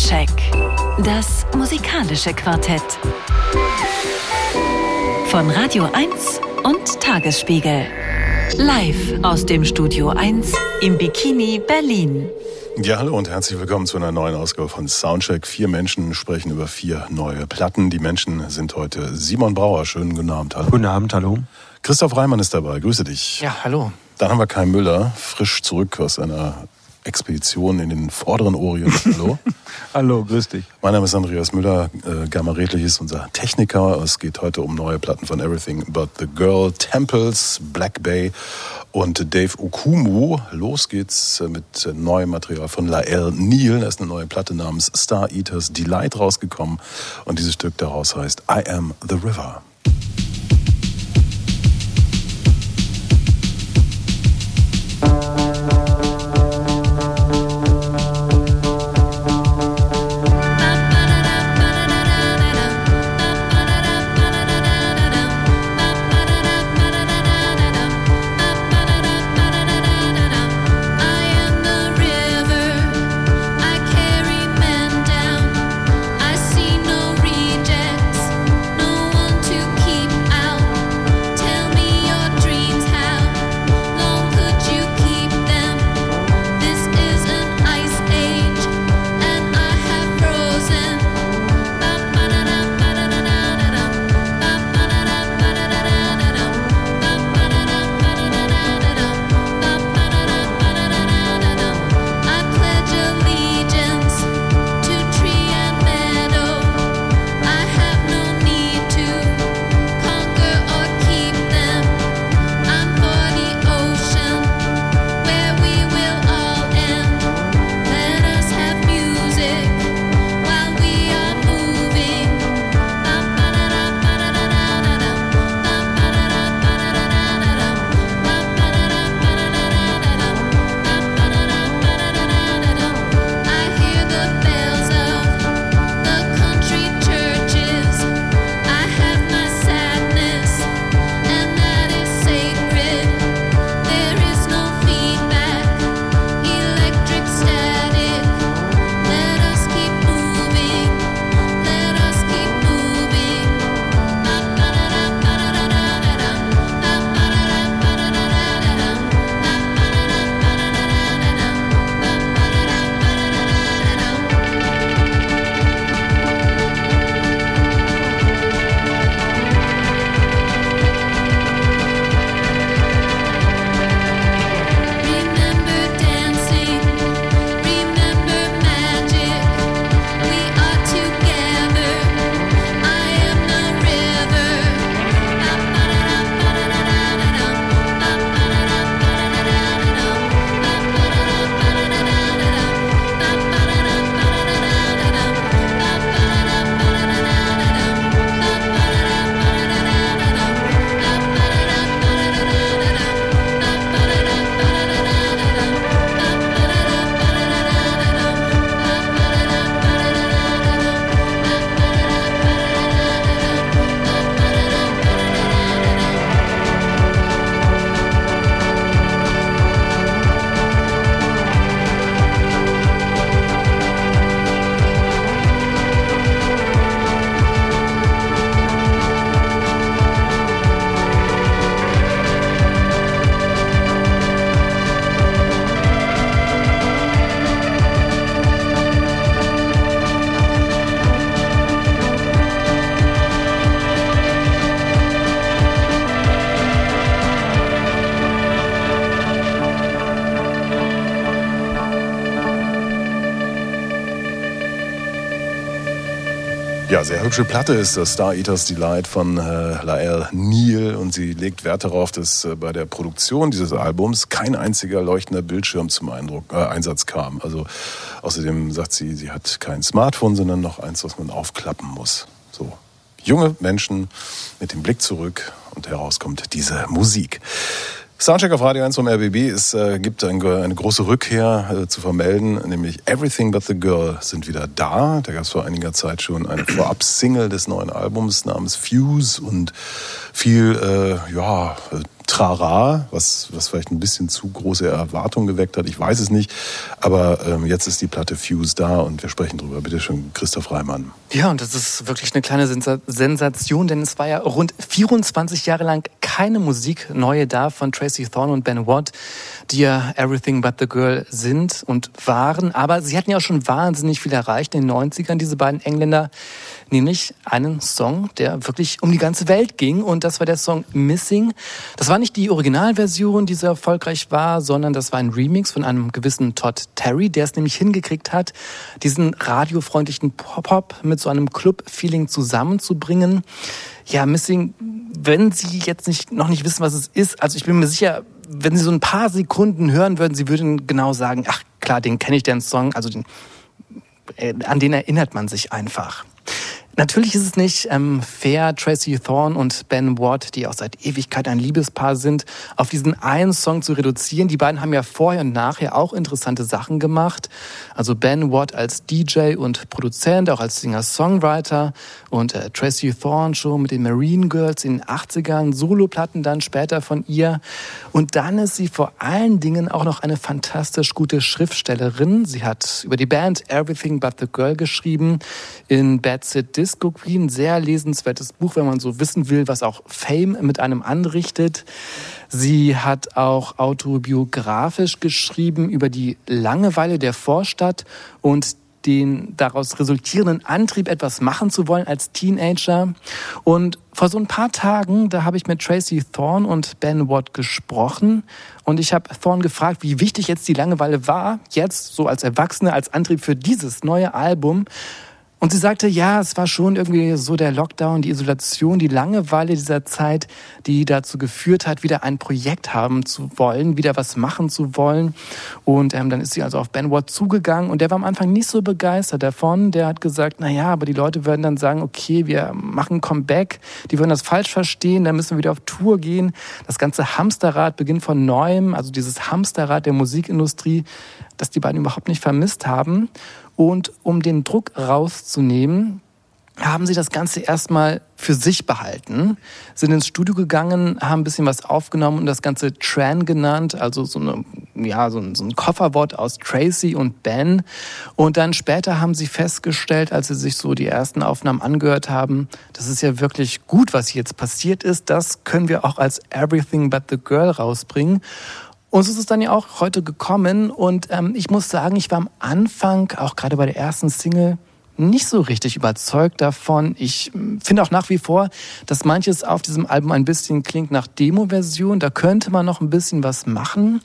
Soundcheck. Das musikalische Quartett. Von Radio 1 und Tagesspiegel. Live aus dem Studio 1 im Bikini Berlin. Ja, hallo und herzlich willkommen zu einer neuen Ausgabe von Soundcheck. Vier Menschen sprechen über vier neue Platten. Die Menschen sind heute Simon Brauer. Schönen guten Abend. Hallo. Guten Abend, hallo. Christoph Reimann ist dabei. Grüße dich. Ja, hallo. Dann haben wir Kai Müller, frisch zurück aus einer Expedition in den vorderen Orient. Hallo. Hallo, grüß dich. Mein Name ist Andreas Müller. Äh, Gamma Redlich ist unser Techniker. Es geht heute um neue Platten von Everything But the Girl, Temples, Black Bay und Dave Okumu. Los geht's mit neuem Material von Lael Neal. Da ist eine neue Platte namens Star Eaters Delight rausgekommen. Und dieses Stück daraus heißt I Am the River. Sehr hübsche Platte ist das Star Eaters Delight von äh, Lael Neal und sie legt Wert darauf, dass äh, bei der Produktion dieses Albums kein einziger leuchtender Bildschirm zum Eindruck, äh, Einsatz kam. Also außerdem sagt sie, sie hat kein Smartphone, sondern noch eins, was man aufklappen muss. So junge Menschen mit dem Blick zurück und heraus kommt diese Musik. Soundcheck auf Radio 1 vom RBB. Es äh, gibt ein, eine große Rückkehr äh, zu vermelden, nämlich Everything But the Girl sind wieder da. Da gab es vor einiger Zeit schon eine Vorab-Single des neuen Albums namens Fuse und viel, äh, ja, Trara, was, was vielleicht ein bisschen zu große Erwartungen geweckt hat. Ich weiß es nicht. Aber ähm, jetzt ist die Platte Fuse da und wir sprechen drüber. Bitte schön, Christoph Reimann. Ja, und das ist wirklich eine kleine Sensation, denn es war ja rund 24 Jahre lang keine Musik neue da von Tracy Thorne und Ben Watt, ja Everything But the Girl sind und waren. Aber sie hatten ja auch schon wahnsinnig viel erreicht in den 90ern, diese beiden Engländer nämlich einen Song, der wirklich um die ganze Welt ging und das war der Song Missing. Das war nicht die Originalversion, die so erfolgreich war, sondern das war ein Remix von einem gewissen Todd Terry, der es nämlich hingekriegt hat, diesen radiofreundlichen Pop-Up mit so einem Club-Feeling zusammenzubringen. Ja, Missing, wenn Sie jetzt nicht, noch nicht wissen, was es ist, also ich bin mir sicher, wenn Sie so ein paar Sekunden hören würden, Sie würden genau sagen, ach klar, den kenne ich, den Song, also den, äh, an den erinnert man sich einfach. Natürlich ist es nicht ähm, fair, Tracy Thorne und Ben Watt, die auch seit Ewigkeit ein Liebespaar sind, auf diesen einen Song zu reduzieren. Die beiden haben ja vorher und nachher auch interessante Sachen gemacht. Also Ben Watt als DJ und Produzent, auch als Singer-Songwriter und äh, Tracy Thorne schon mit den Marine Girls in den 80ern, Soloplatten dann später von ihr. Und dann ist sie vor allen Dingen auch noch eine fantastisch gute Schriftstellerin. Sie hat über die Band Everything But the Girl geschrieben, in Bad Sid Dis Disco Queen, sehr lesenswertes Buch, wenn man so wissen will, was auch Fame mit einem anrichtet. Sie hat auch autobiografisch geschrieben über die Langeweile der Vorstadt und den daraus resultierenden Antrieb, etwas machen zu wollen als Teenager. Und vor so ein paar Tagen, da habe ich mit Tracy Thorne und Ben Watt gesprochen. Und ich habe Thorne gefragt, wie wichtig jetzt die Langeweile war, jetzt so als Erwachsene, als Antrieb für dieses neue Album. Und sie sagte, ja, es war schon irgendwie so der Lockdown, die Isolation, die Langeweile dieser Zeit, die dazu geführt hat, wieder ein Projekt haben zu wollen, wieder was machen zu wollen. Und ähm, dann ist sie also auf Ben Watt zugegangen und der war am Anfang nicht so begeistert davon. Der hat gesagt, na ja, aber die Leute würden dann sagen, okay, wir machen Comeback. Die würden das falsch verstehen, dann müssen wir wieder auf Tour gehen. Das ganze Hamsterrad beginnt von neuem, also dieses Hamsterrad der Musikindustrie, das die beiden überhaupt nicht vermisst haben. Und um den Druck rauszunehmen, haben sie das Ganze erstmal für sich behalten, sind ins Studio gegangen, haben ein bisschen was aufgenommen und das Ganze Tran genannt, also so, eine, ja, so, ein, so ein Kofferwort aus Tracy und Ben. Und dann später haben sie festgestellt, als sie sich so die ersten Aufnahmen angehört haben, das ist ja wirklich gut, was jetzt passiert ist. Das können wir auch als Everything But the Girl rausbringen. Und so ist es dann ja auch heute gekommen. Und ähm, ich muss sagen, ich war am Anfang, auch gerade bei der ersten Single, nicht so richtig überzeugt davon. Ich ähm, finde auch nach wie vor, dass manches auf diesem Album ein bisschen klingt nach Demo-Version. Da könnte man noch ein bisschen was machen.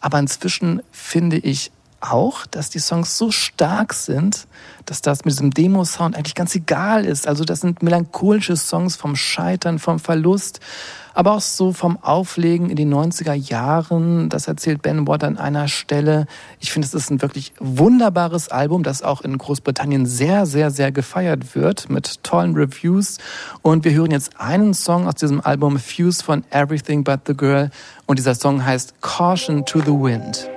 Aber inzwischen finde ich auch, dass die Songs so stark sind, dass das mit diesem Demo-Sound eigentlich ganz egal ist. Also das sind melancholische Songs vom Scheitern, vom Verlust aber auch so vom Auflegen in den 90er Jahren. Das erzählt Ben Watt an einer Stelle. Ich finde, es ist ein wirklich wunderbares Album, das auch in Großbritannien sehr, sehr, sehr gefeiert wird mit tollen Reviews. Und wir hören jetzt einen Song aus diesem Album Fuse von Everything But the Girl. Und dieser Song heißt Caution to the Wind.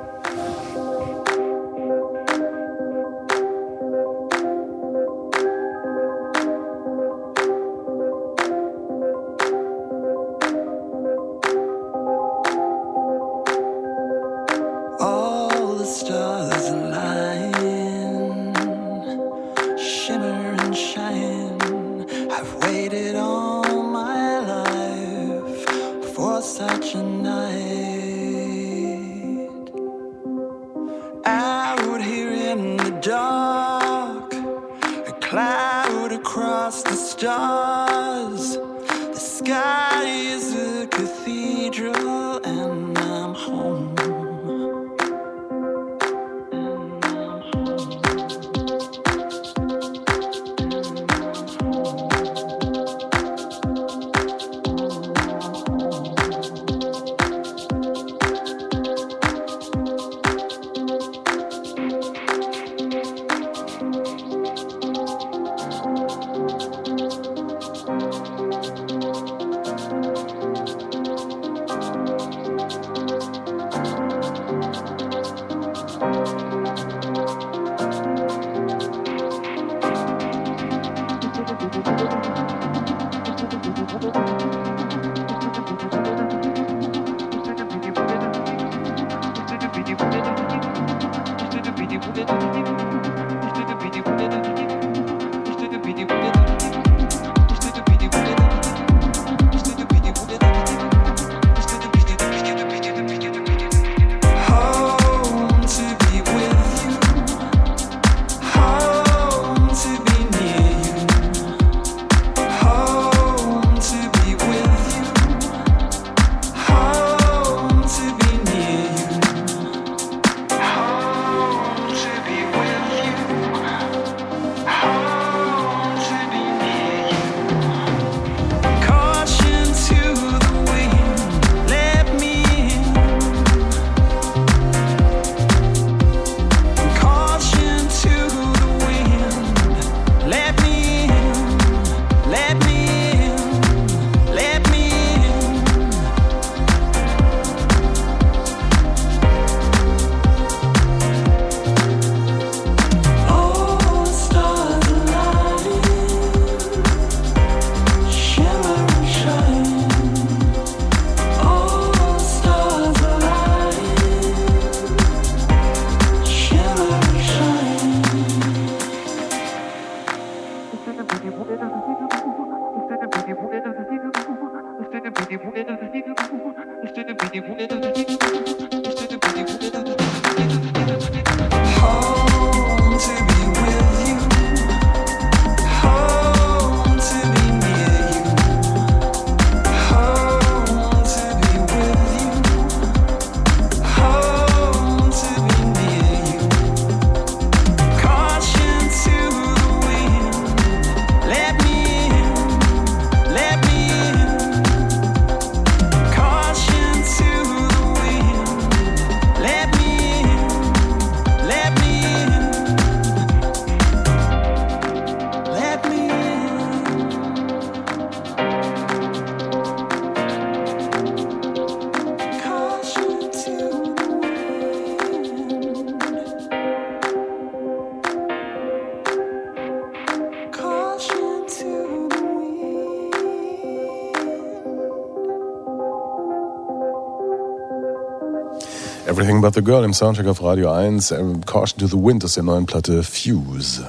But the Girl im Soundtrack auf Radio 1. Caution to the Wind aus der neuen Platte Fuse.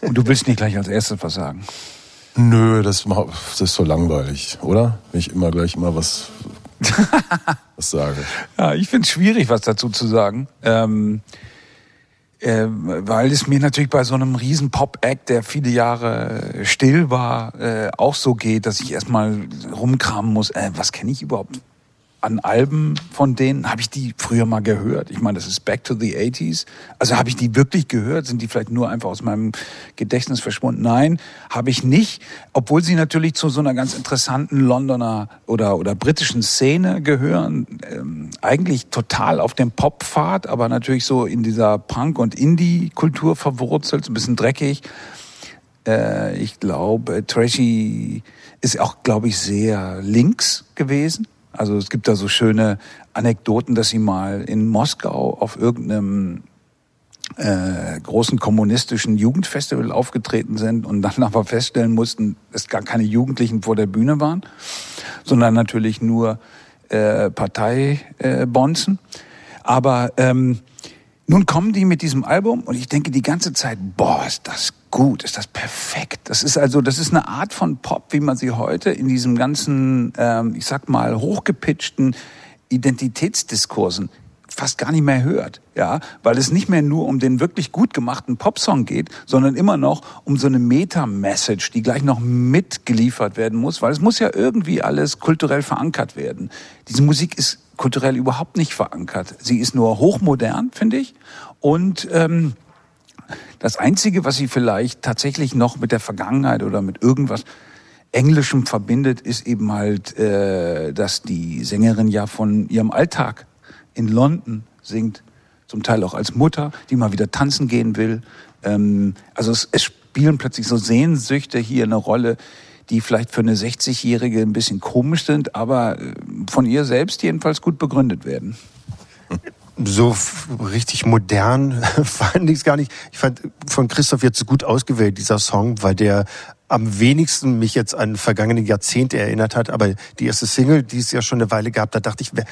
Und du willst nicht gleich als erstes was sagen? Nö, das, das ist so langweilig, oder? Wenn ich immer gleich immer was, was sage. Ja, ich finde es schwierig, was dazu zu sagen. Ähm, äh, weil es mir natürlich bei so einem riesen Pop-Act, der viele Jahre still war, äh, auch so geht, dass ich erstmal rumkramen muss, äh, was kenne ich überhaupt an Alben von denen, habe ich die früher mal gehört? Ich meine, das ist Back to the 80s. Also habe ich die wirklich gehört? Sind die vielleicht nur einfach aus meinem Gedächtnis verschwunden? Nein, habe ich nicht. Obwohl sie natürlich zu so einer ganz interessanten Londoner oder, oder britischen Szene gehören. Ähm, eigentlich total auf dem Pop-Pfad, aber natürlich so in dieser Punk- und Indie-Kultur verwurzelt, ein bisschen dreckig. Äh, ich glaube, Trashy ist auch, glaube ich, sehr links gewesen also es gibt da so schöne Anekdoten, dass sie mal in Moskau auf irgendeinem äh, großen kommunistischen Jugendfestival aufgetreten sind und dann aber feststellen mussten, dass gar keine Jugendlichen vor der Bühne waren, sondern natürlich nur äh, Parteibonzen. Äh, aber ähm, nun kommen die mit diesem Album und ich denke die ganze Zeit, boah, ist das gut, ist das perfekt. Das ist also, das ist eine Art von Pop, wie man sie heute in diesem ganzen, ähm, ich sag mal, hochgepitchten Identitätsdiskursen fast gar nicht mehr hört, ja, weil es nicht mehr nur um den wirklich gut gemachten Popsong geht, sondern immer noch um so eine Meta-Message, die gleich noch mitgeliefert werden muss, weil es muss ja irgendwie alles kulturell verankert werden. Diese Musik ist kulturell überhaupt nicht verankert. Sie ist nur hochmodern, finde ich. Und ähm, das Einzige, was sie vielleicht tatsächlich noch mit der Vergangenheit oder mit irgendwas Englischem verbindet, ist eben halt, äh, dass die Sängerin ja von ihrem Alltag in London singt, zum Teil auch als Mutter, die mal wieder tanzen gehen will. Ähm, also es, es spielen plötzlich so Sehnsüchte hier eine Rolle, die vielleicht für eine 60-Jährige ein bisschen komisch sind, aber äh, von ihr selbst jedenfalls gut begründet werden. So richtig modern fand ich es gar nicht. Ich fand von Christoph jetzt gut ausgewählt, dieser Song, weil der am wenigsten mich jetzt an vergangene Jahrzehnte erinnert hat. Aber die erste Single, die es ja schon eine Weile gab, da dachte ich, wer,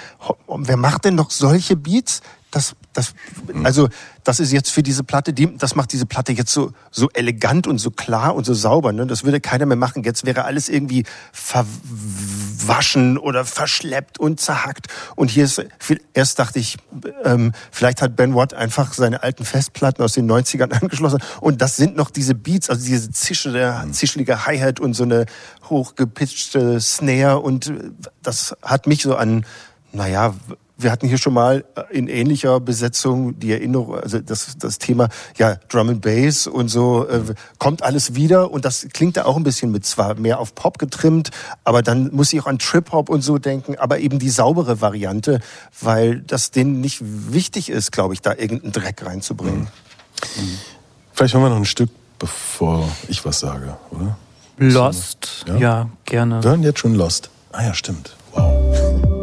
wer macht denn noch solche Beats? Das, das, also, das ist jetzt für diese Platte, die, das macht diese Platte jetzt so, so elegant und so klar und so sauber. Ne? Das würde keiner mehr machen. Jetzt wäre alles irgendwie verwaschen oder verschleppt und zerhackt. Und hier ist, erst dachte ich, ähm, vielleicht hat Ben Watt einfach seine alten Festplatten aus den 90ern angeschlossen. Und das sind noch diese Beats, also diese zischende, mhm. zischelige Hi-Hat und so eine hochgepitchte Snare. Und das hat mich so an, naja, wir hatten hier schon mal äh, in ähnlicher Besetzung die Erinnerung, also das, das Thema, ja, Drum and Bass und so, äh, kommt alles wieder und das klingt da auch ein bisschen mit, zwar mehr auf Pop getrimmt, aber dann muss ich auch an Trip-Hop und so denken, aber eben die saubere Variante, weil das denen nicht wichtig ist, glaube ich, da irgendeinen Dreck reinzubringen. Mhm. Mhm. Vielleicht hören wir noch ein Stück, bevor ich was sage, oder? Lost, ja, ja gerne. Wir hören jetzt schon Lost. Ah ja, stimmt. Wow.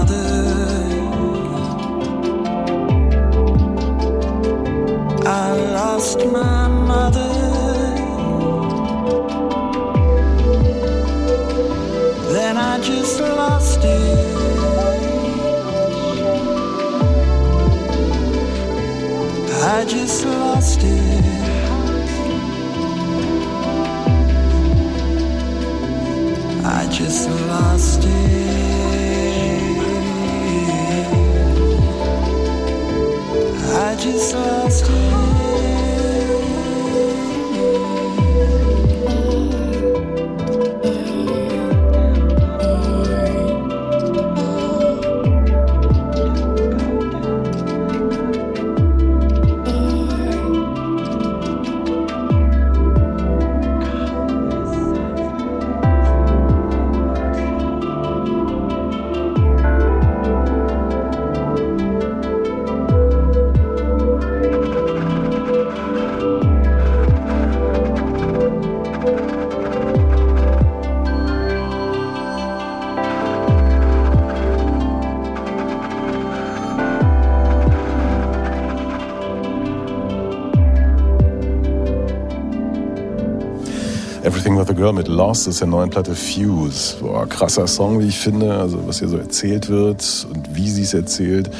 Mother. Girl mit Lost ist der neuen Platte Fuse. Boah, krasser Song, wie ich finde. Also was hier so erzählt wird und wie sie es erzählt.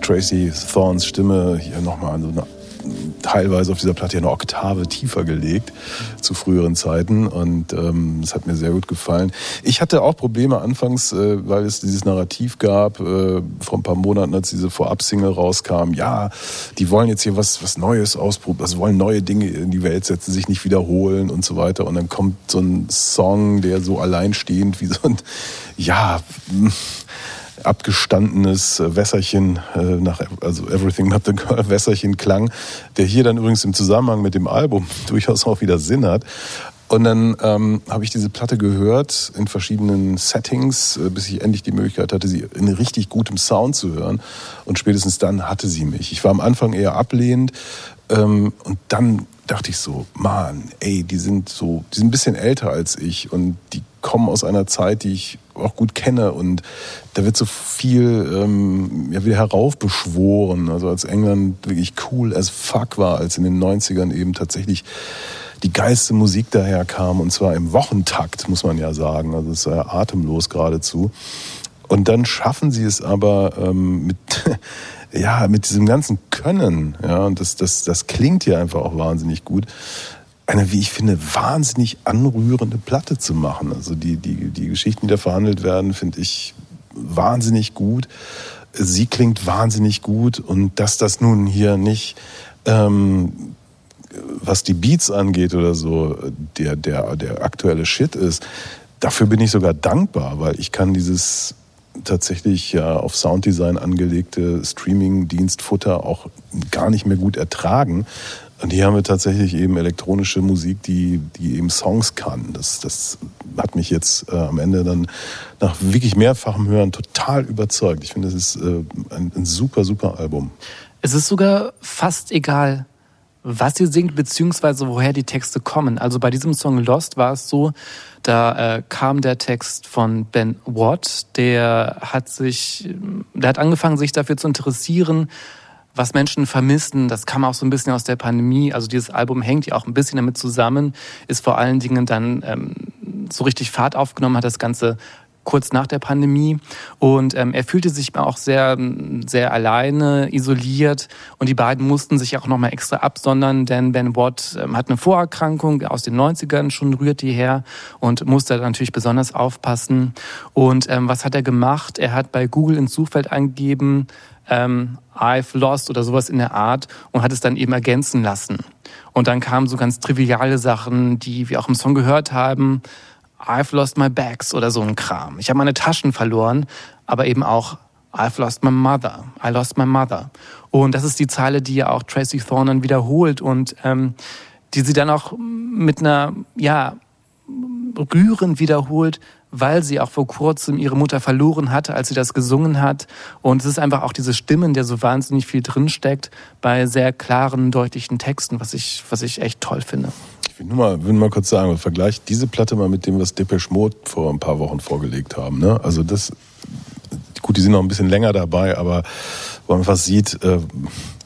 Tracy Thorns Stimme hier nochmal so teilweise auf dieser Platte eine Oktave tiefer gelegt zu früheren Zeiten und ähm, das hat mir sehr gut gefallen. Ich hatte auch Probleme anfangs, äh, weil es dieses Narrativ gab äh, vor ein paar Monaten, als diese Vorab-Single rauskam. Ja, die wollen jetzt hier was was Neues ausprobieren, also wollen neue Dinge in die Welt setzen, sich nicht wiederholen und so weiter. Und dann kommt so ein Song, der so alleinstehend wie so ein ja abgestandenes Wässerchen äh, nach also Everything Not the Girl Wässerchen klang, der hier dann übrigens im Zusammenhang mit dem Album durchaus auch wieder Sinn hat. Und dann ähm, habe ich diese Platte gehört in verschiedenen Settings, äh, bis ich endlich die Möglichkeit hatte, sie in richtig gutem Sound zu hören. Und spätestens dann hatte sie mich. Ich war am Anfang eher ablehnend ähm, und dann dachte ich so, Mann, ey, die sind so, die sind ein bisschen älter als ich und die kommen aus einer Zeit, die ich auch gut kenne und da wird so viel ähm, ja, wieder heraufbeschworen. Also als England wirklich cool as fuck war, als in den 90ern eben tatsächlich die geilste Musik daherkam und zwar im Wochentakt, muss man ja sagen. Also es ist ja atemlos geradezu. Und dann schaffen sie es aber ähm, mit, ja, mit diesem ganzen Können, ja, und das, das, das klingt hier einfach auch wahnsinnig gut, eine, wie ich finde, wahnsinnig anrührende Platte zu machen. Also die, die, die Geschichten, die da verhandelt werden, finde ich wahnsinnig gut. Sie klingt wahnsinnig gut und dass das nun hier nicht, ähm, was die Beats angeht oder so, der, der, der aktuelle Shit ist, dafür bin ich sogar dankbar, weil ich kann dieses tatsächlich ja auf Sounddesign angelegte Streaming-Dienstfutter auch gar nicht mehr gut ertragen. Und hier haben wir tatsächlich eben elektronische Musik, die, die eben Songs kann. Das, das hat mich jetzt äh, am Ende dann nach wirklich mehrfachem Hören total überzeugt. Ich finde, das ist äh, ein, ein super, super Album. Es ist sogar fast egal, was ihr singt, beziehungsweise woher die Texte kommen. Also bei diesem Song Lost war es so, da äh, kam der Text von Ben Watt, der hat sich, der hat angefangen, sich dafür zu interessieren, was Menschen vermissen. Das kam auch so ein bisschen aus der Pandemie. Also dieses Album hängt ja auch ein bisschen damit zusammen, ist vor allen Dingen dann ähm, so richtig Fahrt aufgenommen, hat das Ganze kurz nach der Pandemie. Und ähm, er fühlte sich auch sehr, sehr alleine, isoliert. Und die beiden mussten sich auch nochmal extra absondern, denn Ben Watt ähm, hat eine Vorerkrankung aus den 90ern, schon rührt die her und musste natürlich besonders aufpassen. Und ähm, was hat er gemacht? Er hat bei Google ins Suchfeld eingegeben, ähm, I've lost oder sowas in der Art und hat es dann eben ergänzen lassen. Und dann kamen so ganz triviale Sachen, die wir auch im Song gehört haben. I've lost my bags oder so ein Kram. Ich habe meine Taschen verloren, aber eben auch I've lost my mother. I lost my mother. Und das ist die Zeile, die ja auch Tracy Thorn wiederholt und ähm, die sie dann auch mit einer, ja, rührend wiederholt, weil sie auch vor kurzem ihre Mutter verloren hatte, als sie das gesungen hat. Und es ist einfach auch diese Stimmen, der so wahnsinnig viel drinsteckt bei sehr klaren, deutlichen Texten, was ich, was ich echt toll finde. Ich will nur mal, will mal kurz sagen, vergleicht diese Platte mal mit dem, was Depeche Mode vor ein paar Wochen vorgelegt haben. Ne? Also das Gut, die sind noch ein bisschen länger dabei, aber wo man einfach sieht, äh,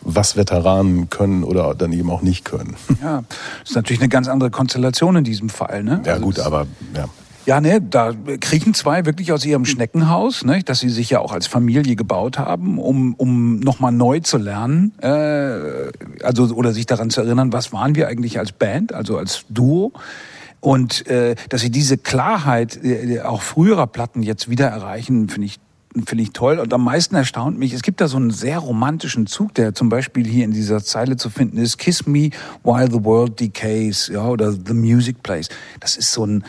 was Veteranen können oder dann eben auch nicht können. Ja, das ist natürlich eine ganz andere Konstellation in diesem Fall. Ne? Ja Also gut, aber ja. Ja, ne, da kriechen zwei wirklich aus ihrem Schneckenhaus, ne, das sie sich ja auch als Familie gebaut haben, um, um nochmal neu zu lernen, äh, also oder sich daran zu erinnern, was waren wir eigentlich als Band, also als Duo. Und äh, dass sie diese Klarheit äh, auch früherer Platten jetzt wieder erreichen, finde ich finde ich toll. Und am meisten erstaunt mich, es gibt da so einen sehr romantischen Zug, der zum Beispiel hier in dieser Zeile zu finden ist, Kiss me while the world decays, ja, oder The music plays. Das ist so ein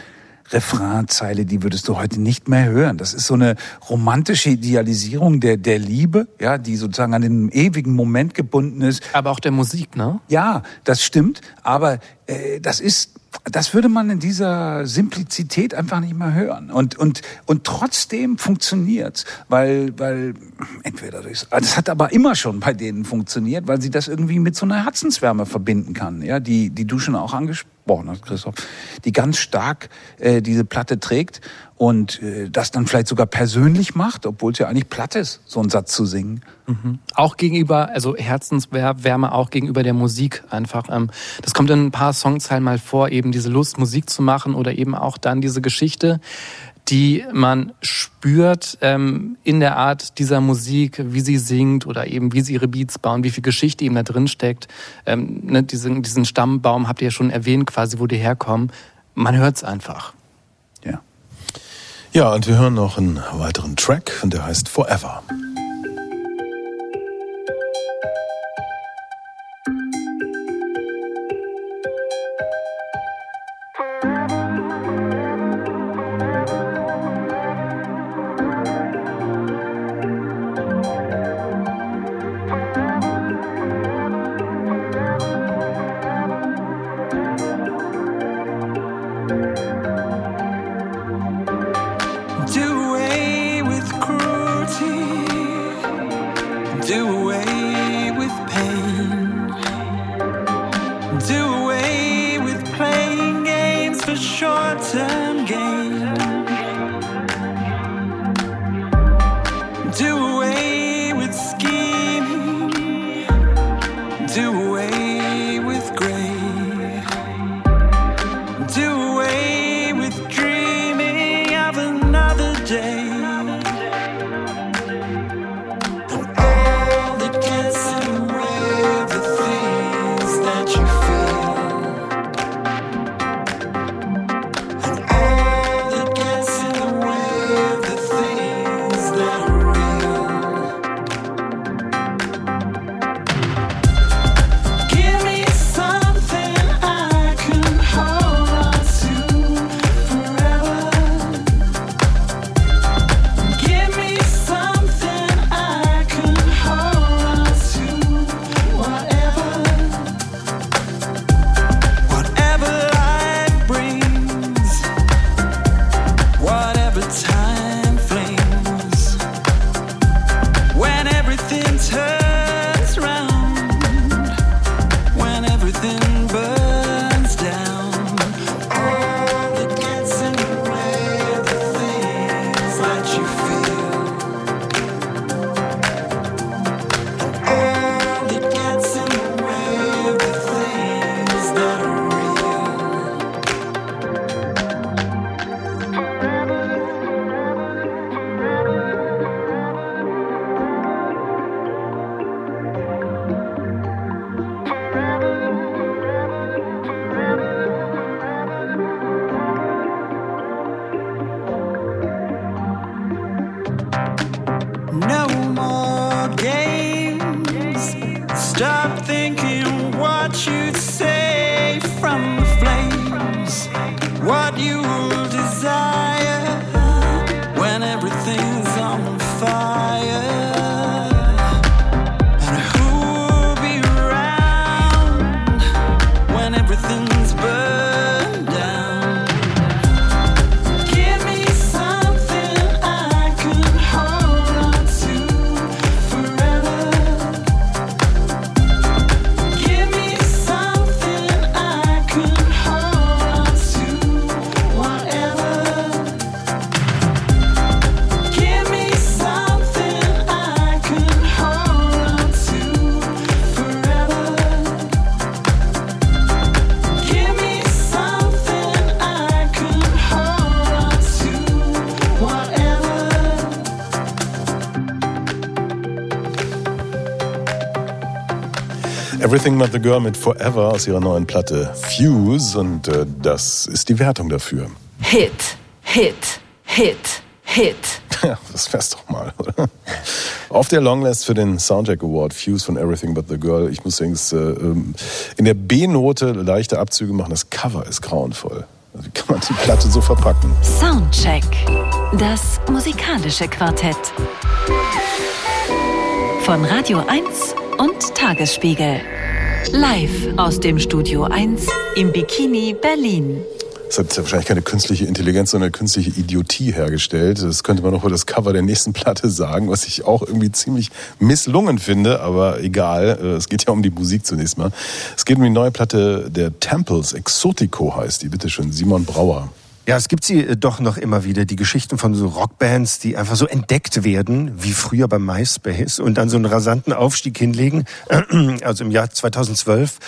Refrainzeile, die würdest du heute nicht mehr hören. Das ist so eine romantische Idealisierung der, der Liebe, ja, die sozusagen an den ewigen Moment gebunden ist. Aber auch der Musik, ne? Ja, das stimmt, aber äh, das ist, das würde man in dieser Simplizität einfach nicht mehr hören. Und, und, und trotzdem funktioniert's, weil, weil entweder durchs, das hat aber immer schon bei denen funktioniert, weil sie das irgendwie mit so einer Herzenswärme verbinden kann, ja, die, die du schon auch angesprochen hast, Christoph, die ganz stark äh, diese Platte trägt und äh, das dann vielleicht sogar persönlich macht, obwohl es ja eigentlich platt ist, so einen Satz zu singen. Auch gegenüber, also Herzenswärme auch gegenüber der Musik einfach. Ähm, das kommt in ein paar Songzeilen mal vor, eben diese Lust, Musik zu machen oder eben auch dann diese Geschichte, die man spürt ähm, in der Art dieser Musik, wie sie singt oder eben wie sie ihre Beats bauen, wie viel Geschichte eben da drin steckt. Ähm, ne, diesen, diesen Stammbaum habt ihr ja schon erwähnt, quasi, wo die herkommen. Man hört's einfach. Ja. Und wir hören noch einen weiteren Track und der heißt Forever. Everything But the Girl mit Forever aus ihrer neuen Platte Fuse und äh, das ist die Wertung dafür. Hit, Hit, Hit, Hit. Ja, das wär's doch mal, oder? Auf der Longlist für den Soundtrack Award Fuse von Everything But the Girl. Ich muss sagen, es, äh, ähm, in der B-Note leichte Abzüge machen. Das Cover ist grauenvoll. Also wie kann man die Platte so verpacken? Soundcheck. Das musikalische Quartett. Von Radio 1 und Tagesspiegel. Live aus dem Studio 1 im Bikini Berlin. Das hat wahrscheinlich keine künstliche Intelligenz, sondern eine künstliche Idiotie hergestellt. Das könnte man noch über das Cover der nächsten Platte sagen, was ich auch irgendwie ziemlich misslungen finde, aber egal. Äh, Es geht ja um die Musik zunächst mal. Es geht um die neue Platte der Temples, Exotico heißt die, bitteschön, Simon Brauer. Ja, es gibt sie äh, doch noch immer wieder, die Geschichten von so Rockbands, die einfach so entdeckt werden, wie früher bei MySpace und dann so einen rasanten Aufstieg hinlegen. Also im Jahr 2012,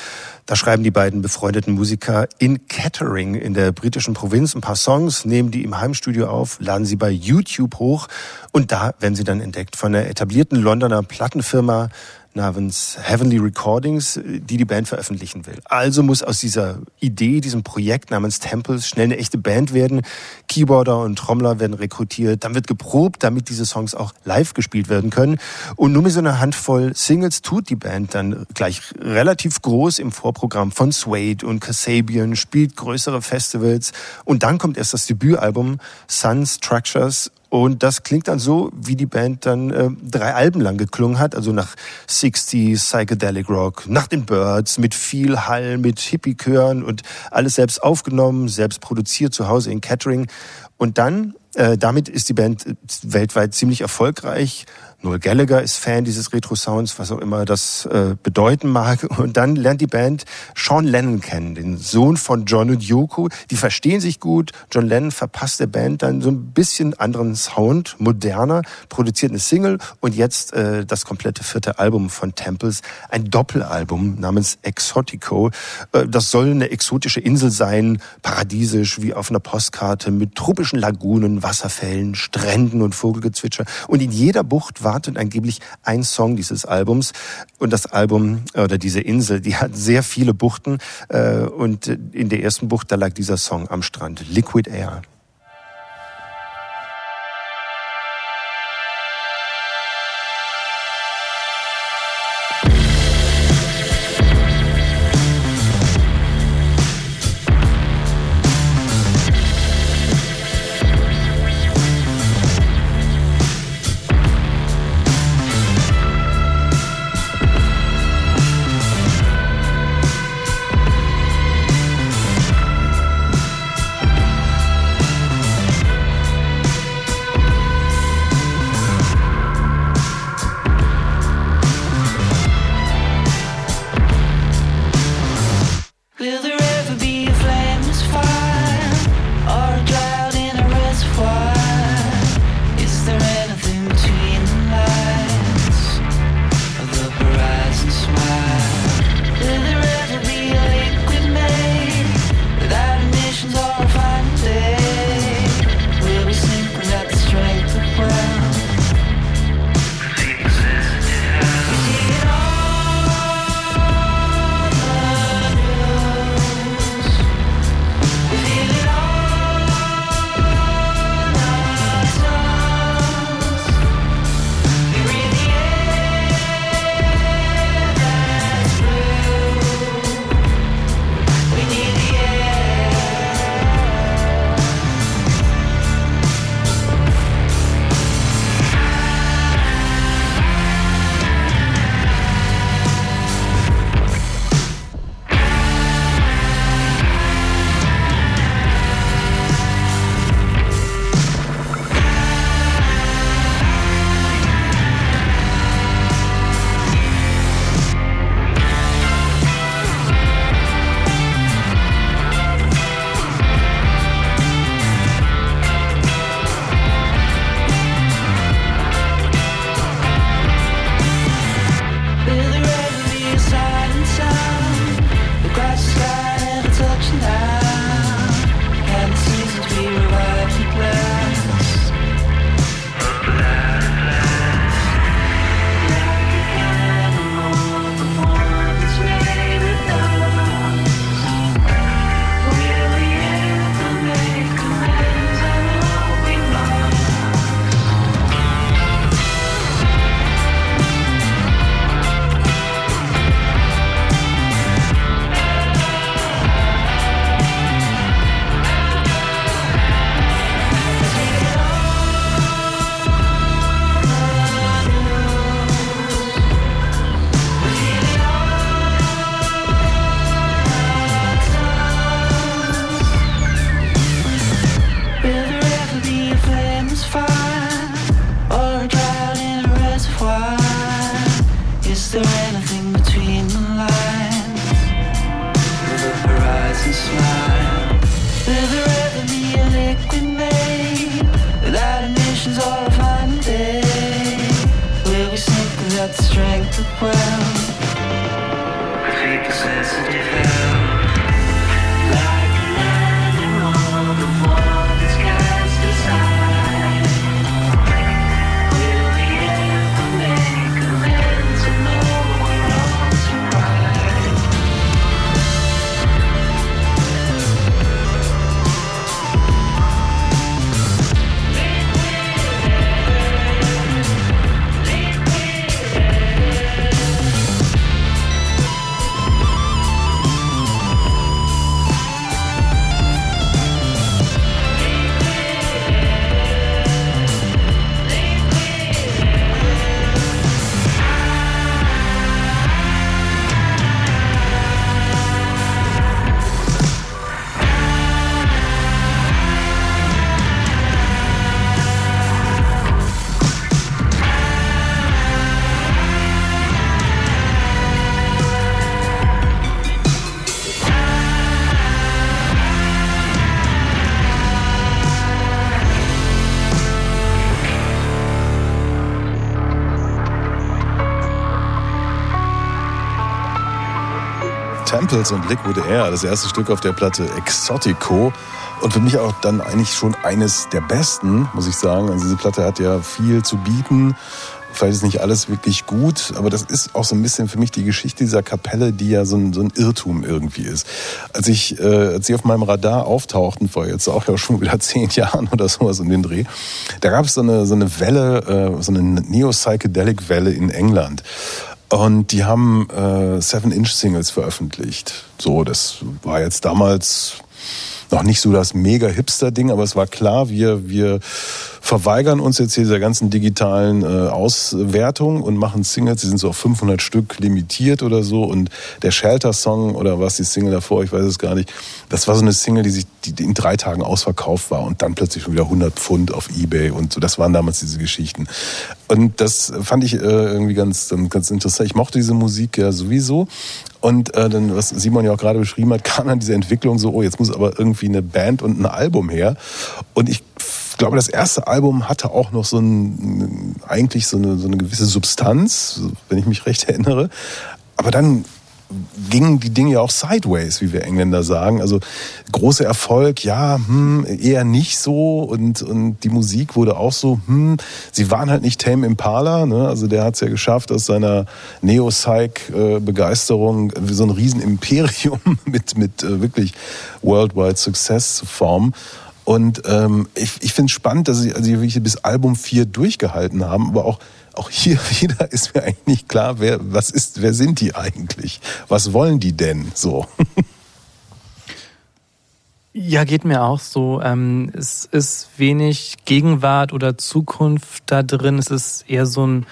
da schreiben die beiden befreundeten Musiker in Kettering in der britischen Provinz ein paar Songs, nehmen die im Heimstudio auf, laden sie bei YouTube hoch und da werden sie dann entdeckt von einer etablierten Londoner Plattenfirma namens Heavenly Recordings, die die Band veröffentlichen will. Also muss aus dieser Idee, diesem Projekt namens Temples schnell eine echte Band werden. Keyboarder und Trommler werden rekrutiert, dann wird geprobt, damit diese Songs auch live gespielt werden können. Und nur mit so einer Handvoll Singles tut die Band dann gleich relativ groß im Vorprogramm von Suede und Kasabian, spielt größere Festivals und dann kommt erst das Debütalbum Sun Structures und das klingt dann so, wie die Band dann äh, drei Alben lang geklungen hat, also nach 60s Psychedelic Rock, nach den Birds, mit viel Hall, mit Hippie-Chören und alles selbst aufgenommen, selbst produziert zu Hause in Kettering. Und dann, äh, damit ist die Band äh, weltweit ziemlich erfolgreich. Noel Gallagher ist Fan dieses Retro-Sounds, was auch immer das äh, bedeuten mag. Und dann lernt die Band Sean Lennon kennen, den Sohn von John und Yoko. Die verstehen sich gut. John Lennon verpasst der Band dann so ein bisschen anderen Sound, moderner, produziert eine Single und jetzt äh, das komplette vierte Album von Temples, ein Doppelalbum namens Exotico. Äh, das soll eine exotische Insel sein, paradiesisch wie auf einer Postkarte mit tropischen Lagunen, Wasserfällen, Stränden und Vogelgezwitscher. Und in jeder Bucht wartet angeblich ein Song dieses Albums. Und das Album oder diese Insel, die hat sehr viele Buchten. Äh, Und in der ersten Bucht, da lag dieser Song am Strand, Liquid Air. Temples und Liquid Air, das erste Stück auf der Platte Exotico. Und für mich auch dann eigentlich schon eines der besten, muss ich sagen. Also diese Platte hat ja viel zu bieten. Vielleicht ist nicht alles wirklich gut, aber das ist auch so ein bisschen für mich die Geschichte dieser Kapelle, die ja so ein, so ein Irrtum irgendwie ist. Als ich, äh, als sie auf meinem Radar auftauchten, vor jetzt auch ja schon wieder zehn Jahren oder sowas um den Dreh, da gab es so eine, so eine Welle, äh, so eine Neo-Psychedelic-Welle in England. Und die haben äh, Seven-Inch-Singles veröffentlicht. So, das war jetzt damals noch nicht so das mega Hipster-Ding, aber es war klar, wir, wir verweigern uns jetzt dieser ganzen digitalen äh, Auswertung und machen Singles, die sind so auf 500 Stück limitiert oder so und der Shelter-Song oder was die Single davor, ich weiß es gar nicht, das war so eine Single, die sich die in drei Tagen ausverkauft war und dann plötzlich schon wieder 100 Pfund auf Ebay und so, das waren damals diese Geschichten. Und das fand ich äh, irgendwie ganz, ganz interessant. Ich mochte diese Musik ja sowieso und äh, dann, was Simon ja auch gerade beschrieben hat, kam dann diese Entwicklung so, oh, jetzt muss aber irgendwie eine Band und ein Album her. Und ich glaube, das erste Album hatte auch noch so ein, eigentlich so eine, so eine gewisse Substanz, wenn ich mich recht erinnere. Aber dann gingen die Dinge ja auch sideways, wie wir Engländer sagen. Also großer Erfolg, ja, hm, eher nicht so. Und, und die Musik wurde auch so, hm, sie waren halt nicht Tame Impala. Ne? Also der hat es ja geschafft, aus seiner Neo-Psych-Begeisterung so ein Riesenimperium mit, mit äh, wirklich Worldwide Success zu formen. Und ähm, ich, ich finde es spannend, dass sie also wirklich bis Album 4 durchgehalten haben, aber auch auch hier wieder ist mir eigentlich nicht klar, wer, was ist, wer sind die eigentlich? Was wollen die denn so? Ja, geht mir auch so. Ähm, es ist wenig Gegenwart oder Zukunft da drin. Es ist eher so ein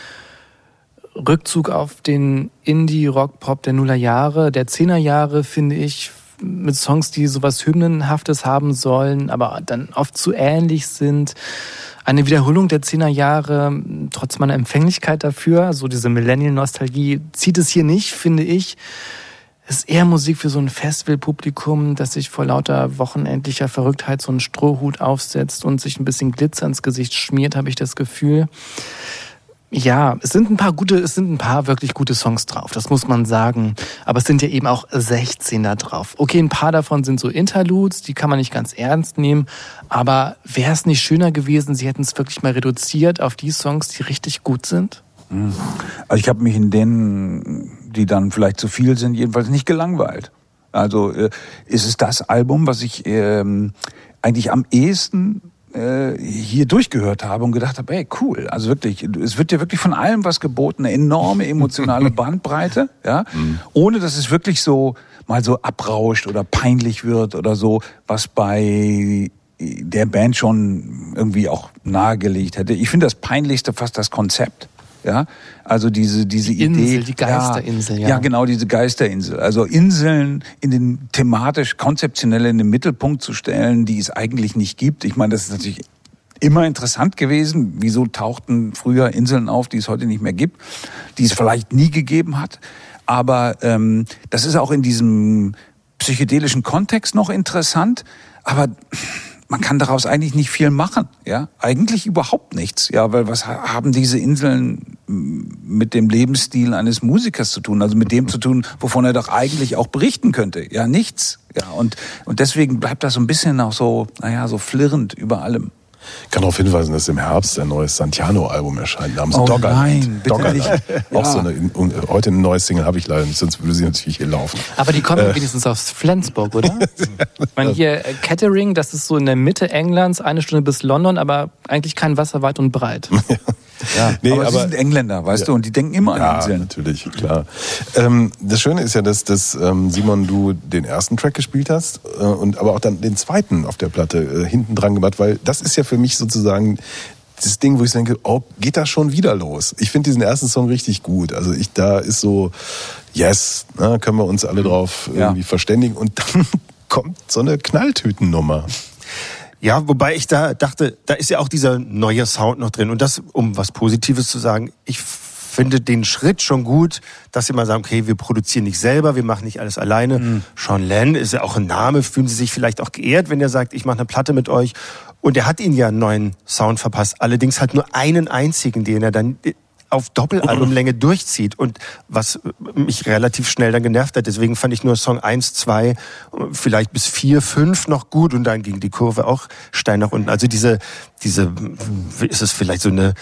Rückzug auf den Indie-Rock-Pop der Nullerjahre, der Zehnerjahre, finde ich, mit Songs, die sowas Hymnenhaftes haben sollen, aber dann oft zu ähnlich sind. Eine Wiederholung der Zehnerjahre, trotz meiner Empfänglichkeit dafür, so diese Millennial-Nostalgie, zieht es hier nicht, finde ich. Es ist eher Musik für so ein Festivalpublikum, das sich vor lauter wochenendlicher Verrücktheit so einen Strohhut aufsetzt und sich ein bisschen Glitzer ins Gesicht schmiert, habe ich das Gefühl. Ja, es sind ein paar gute, es sind ein paar wirklich gute Songs drauf, das muss man sagen. Aber es sind ja eben auch 16 da drauf. Okay, ein paar davon sind so Interludes, die kann man nicht ganz ernst nehmen. Aber wäre es nicht schöner gewesen, sie hätten es wirklich mal reduziert auf die Songs, die richtig gut sind? Also ich habe mich in denen, die dann vielleicht zu viel sind, jedenfalls nicht gelangweilt. Also äh, ist es das Album, was ich ähm, eigentlich am ehesten äh, hier durchgehört habe und gedacht habe, ey, cool. Also wirklich, es wird dir wirklich von allem was geboten, eine enorme emotionale Bandbreite, ja, ohne dass es wirklich so mal so abrauscht oder peinlich wird oder so, was bei der Band schon irgendwie auch nahegelegt hätte. Ich finde das peinlichste fast das Konzept. Ja, also diese diese Die Idee, Insel, die Geisterinsel, ja. ja, genau diese Geisterinsel. Also Inseln in den thematisch konzeptionell in den Mittelpunkt zu stellen, die es eigentlich nicht gibt. Ich meine, das ist natürlich immer interessant gewesen. Wieso tauchten früher Inseln auf, die es heute nicht mehr gibt, die es vielleicht nie gegeben hat? Aber ähm, das ist auch in diesem psychedelischen Kontext noch interessant. Aber man kann daraus eigentlich nicht viel machen, ja, eigentlich überhaupt nichts, ja, weil was ha- haben diese Inseln mit dem Lebensstil eines Musikers zu tun, also mit dem zu tun, wovon er doch eigentlich auch berichten könnte. Ja, nichts. Ja, und, und deswegen bleibt das so ein bisschen auch so, naja, so flirrend über allem. Ich kann darauf hinweisen, dass im Herbst ein neues Santiano-Album erscheint namens Oh Doggerland. nein, bitte Doggerland. nicht. Auch Ja. so eine, und heute eine neue Single habe ich leider nicht, sonst würde sie natürlich hier laufen. Aber die kommen wenigstens aus Flensburg, oder? ich meine, hier äh, Kettering, das ist so in der Mitte Englands, eine Stunde bis London, aber eigentlich kein Wasser weit und breit. Ja, Nee, aber, sie aber- sind Engländer, weißt du, und die denken immer an Ja, Inseln. natürlich, klar. Ähm, das Schöne ist ja, dass, dass ähm, Simon, du den ersten Track gespielt hast äh, und aber auch dann den zweiten auf der Platte äh, hinten dran gemacht, weil das ist ja für mich sozusagen das Ding, wo ich denke, oh, geht das schon wieder los? Ich finde diesen ersten Song richtig gut. Also ich, da ist so, yes, ne, können wir uns alle drauf Ja. irgendwie verständigen und dann kommt so eine Knalltütennummer. Ja, wobei ich da dachte, da ist ja auch dieser neue Sound noch drin. Und das, um was Positives zu sagen, ich finde den Schritt schon gut, dass sie mal sagen, okay, wir produzieren nicht selber, wir machen nicht alles alleine. Sean Lenn ist ja auch ein Name, fühlen Sie sich vielleicht auch geehrt, wenn er sagt, ich mache eine Platte mit euch. Und er hat ihnen ja einen neuen Sound verpasst. Allerdings halt nur einen einzigen, den er dann auf Doppelalbumlänge durchzieht und was mich relativ schnell dann genervt hat. Deswegen fand ich nur Song 1, 2, vielleicht bis 4, 5 noch gut und dann ging die Kurve auch steil nach unten. Also diese, diese, ist es vielleicht so eine,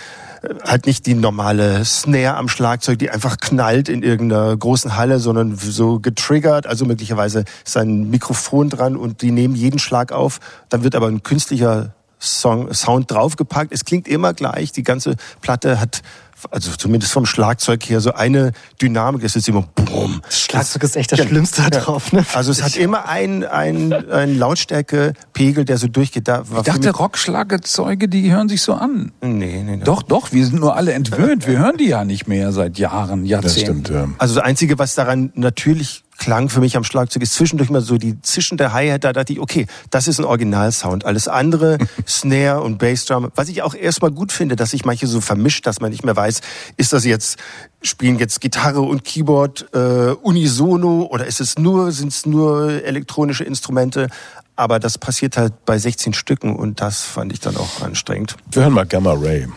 halt nicht die normale Snare am Schlagzeug, die einfach knallt in irgendeiner großen Halle, sondern so getriggert. Also möglicherweise ist ein Mikrofon dran und die nehmen jeden Schlag auf. Dann wird aber ein künstlicher Song, Sound draufgepackt. Es klingt immer gleich. Die ganze Platte hat, also zumindest vom Schlagzeug her, so eine Dynamik. Es ist immer bumm. Das Schlagzeug ist echt das Schlimmste da drauf, ne? Also es hat immer einen, einen, einen Lautstärkepegel, der so durchgeht. Da war Ich dachte, Rockschlagzeuge, die hören sich so an. Nee, nee, nee. Doch, doch, wir sind nur alle entwöhnt. Wir hören die ja nicht mehr seit Jahren, Das Jahrzehnten. stimmt, ja. Also das Einzige, was daran natürlich klang für mich am Schlagzeug, ist zwischendurch mal so die zischende Hi-Hat. Da dachte ich, okay, das ist ein Originalsound. Alles andere, Snare und Bassdrum, was ich auch erstmal gut finde, dass sich manche so vermischt, dass man nicht mehr weiß, ist das jetzt, spielen jetzt Gitarre und Keyboard äh, unisono oder ist es nur, sind es nur elektronische Instrumente? Aber das passiert halt bei 16 Stücken und das fand ich dann auch anstrengend. Wir hören mal Gamma Ray.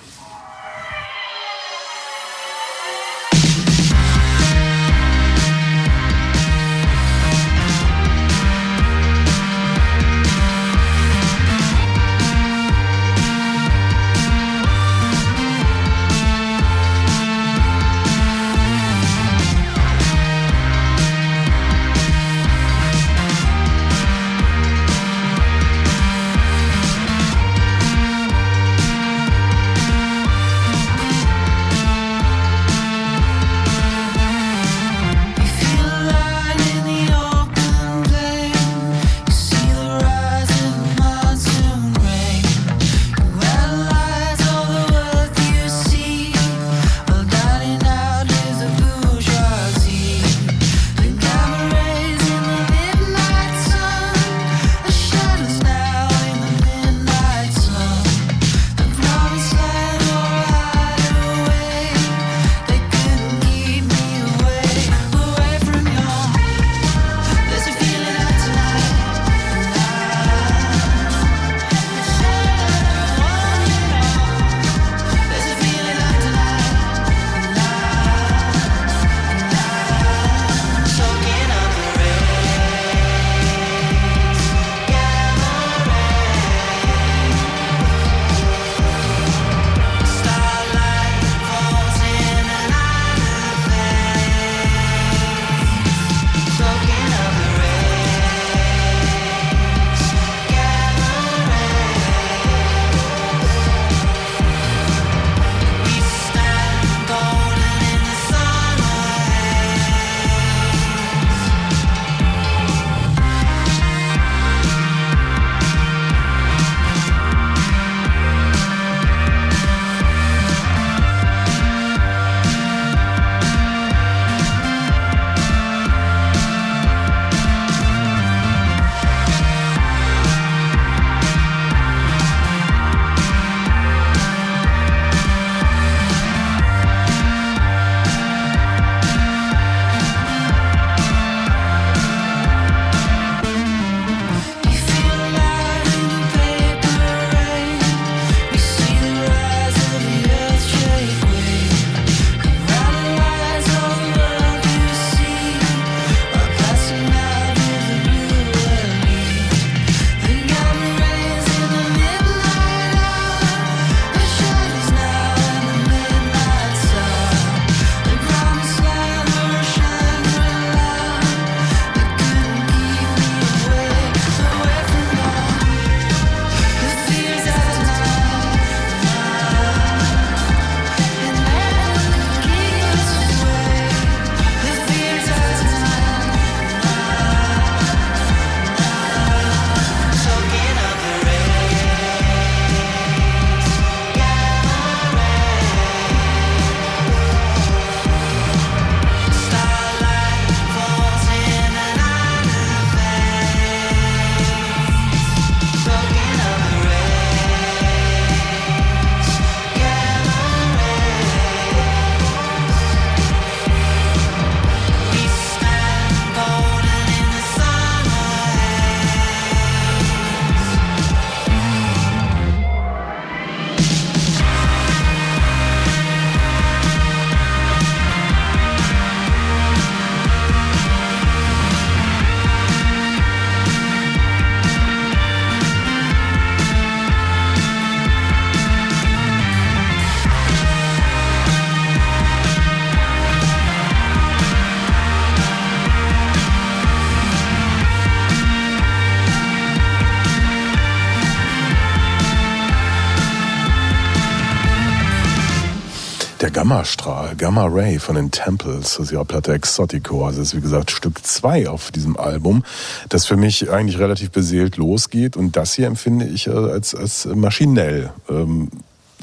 Gammastrahl, Gamma Ray von den Temples, das ist ja Platte Exotico. Also das ist wie gesagt Stück zwei auf diesem Album, das für mich eigentlich relativ beseelt losgeht. Und das hier empfinde ich als, als maschinell. Ähm,